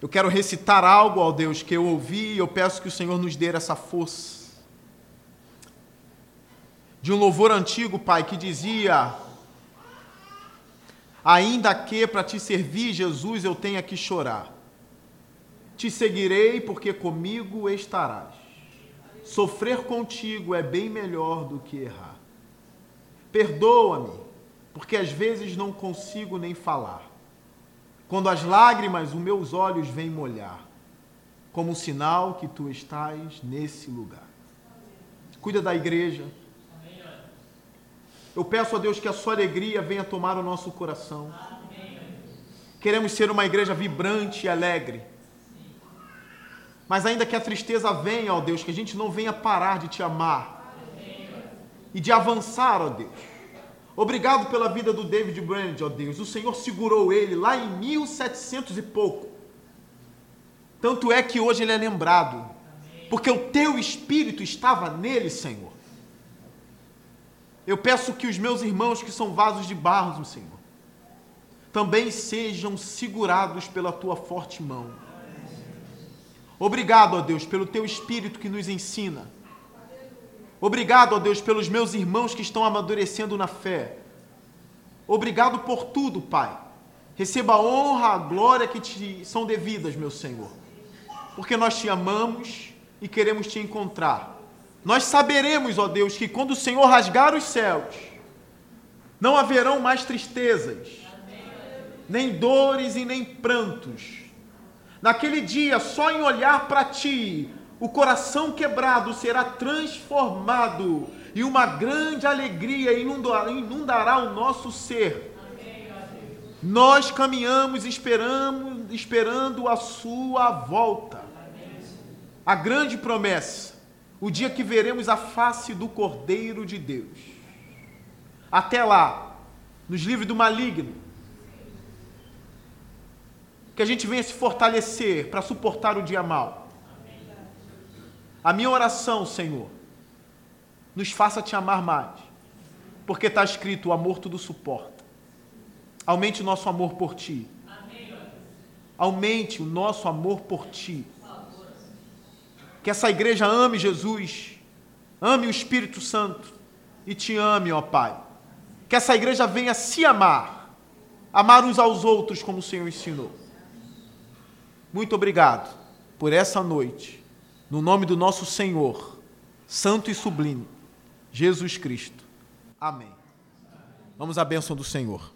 Eu quero recitar algo ao Deus que eu ouvi e eu peço que o Senhor nos dê essa força de um louvor antigo, Pai, que dizia: Ainda que para te servir, Jesus, eu tenha que chorar. Te seguirei porque comigo estarás. Sofrer contigo é bem melhor do que errar. Perdoa-me, porque às vezes não consigo nem falar. Quando as lágrimas os meus olhos vêm molhar, como sinal que tu estás nesse lugar. Cuida da igreja. Eu peço a Deus que a sua alegria venha tomar o nosso coração. Queremos ser uma igreja vibrante e alegre. Mas ainda que a tristeza venha, ó Deus, que a gente não venha parar de te amar e de avançar, ó Deus. Obrigado pela vida do David Brand, ó Deus. O Senhor segurou ele lá em 1700 e pouco. Tanto é que hoje ele é lembrado, porque o teu espírito estava nele, Senhor. Eu peço que os meus irmãos que são vasos de barro, Senhor, também sejam segurados pela tua forte mão Obrigado, ó Deus, pelo teu espírito que nos ensina. Obrigado, ó Deus, pelos meus irmãos que estão amadurecendo na fé. Obrigado por tudo, Pai. Receba a honra, a glória que te são devidas, meu Senhor. Porque nós te amamos e queremos te encontrar. Nós saberemos, ó Deus, que quando o Senhor rasgar os céus, não haverão mais tristezas, nem dores e nem prantos Naquele dia, só em olhar para ti, o coração quebrado será transformado e uma grande alegria inundará, o nosso ser. Nós caminhamos esperamos, esperando a sua volta. A grande promessa, o dia que veremos a face do Cordeiro de Deus. Até lá, nos livre do maligno, que a gente venha se fortalecer para suportar o dia mal. A minha oração, Senhor, nos faça te amar mais, porque está escrito: o amor tudo suporta. Aumente o nosso amor por ti. Aumente o nosso amor por ti. Que essa igreja ame Jesus, ame o Espírito Santo e te ame, ó Pai. Que essa igreja venha se amar, amar uns aos outros como o Senhor ensinou. Muito obrigado por essa noite, no nome do nosso Senhor, Santo e Sublime, Jesus Cristo. Amém. Vamos à bênção do Senhor.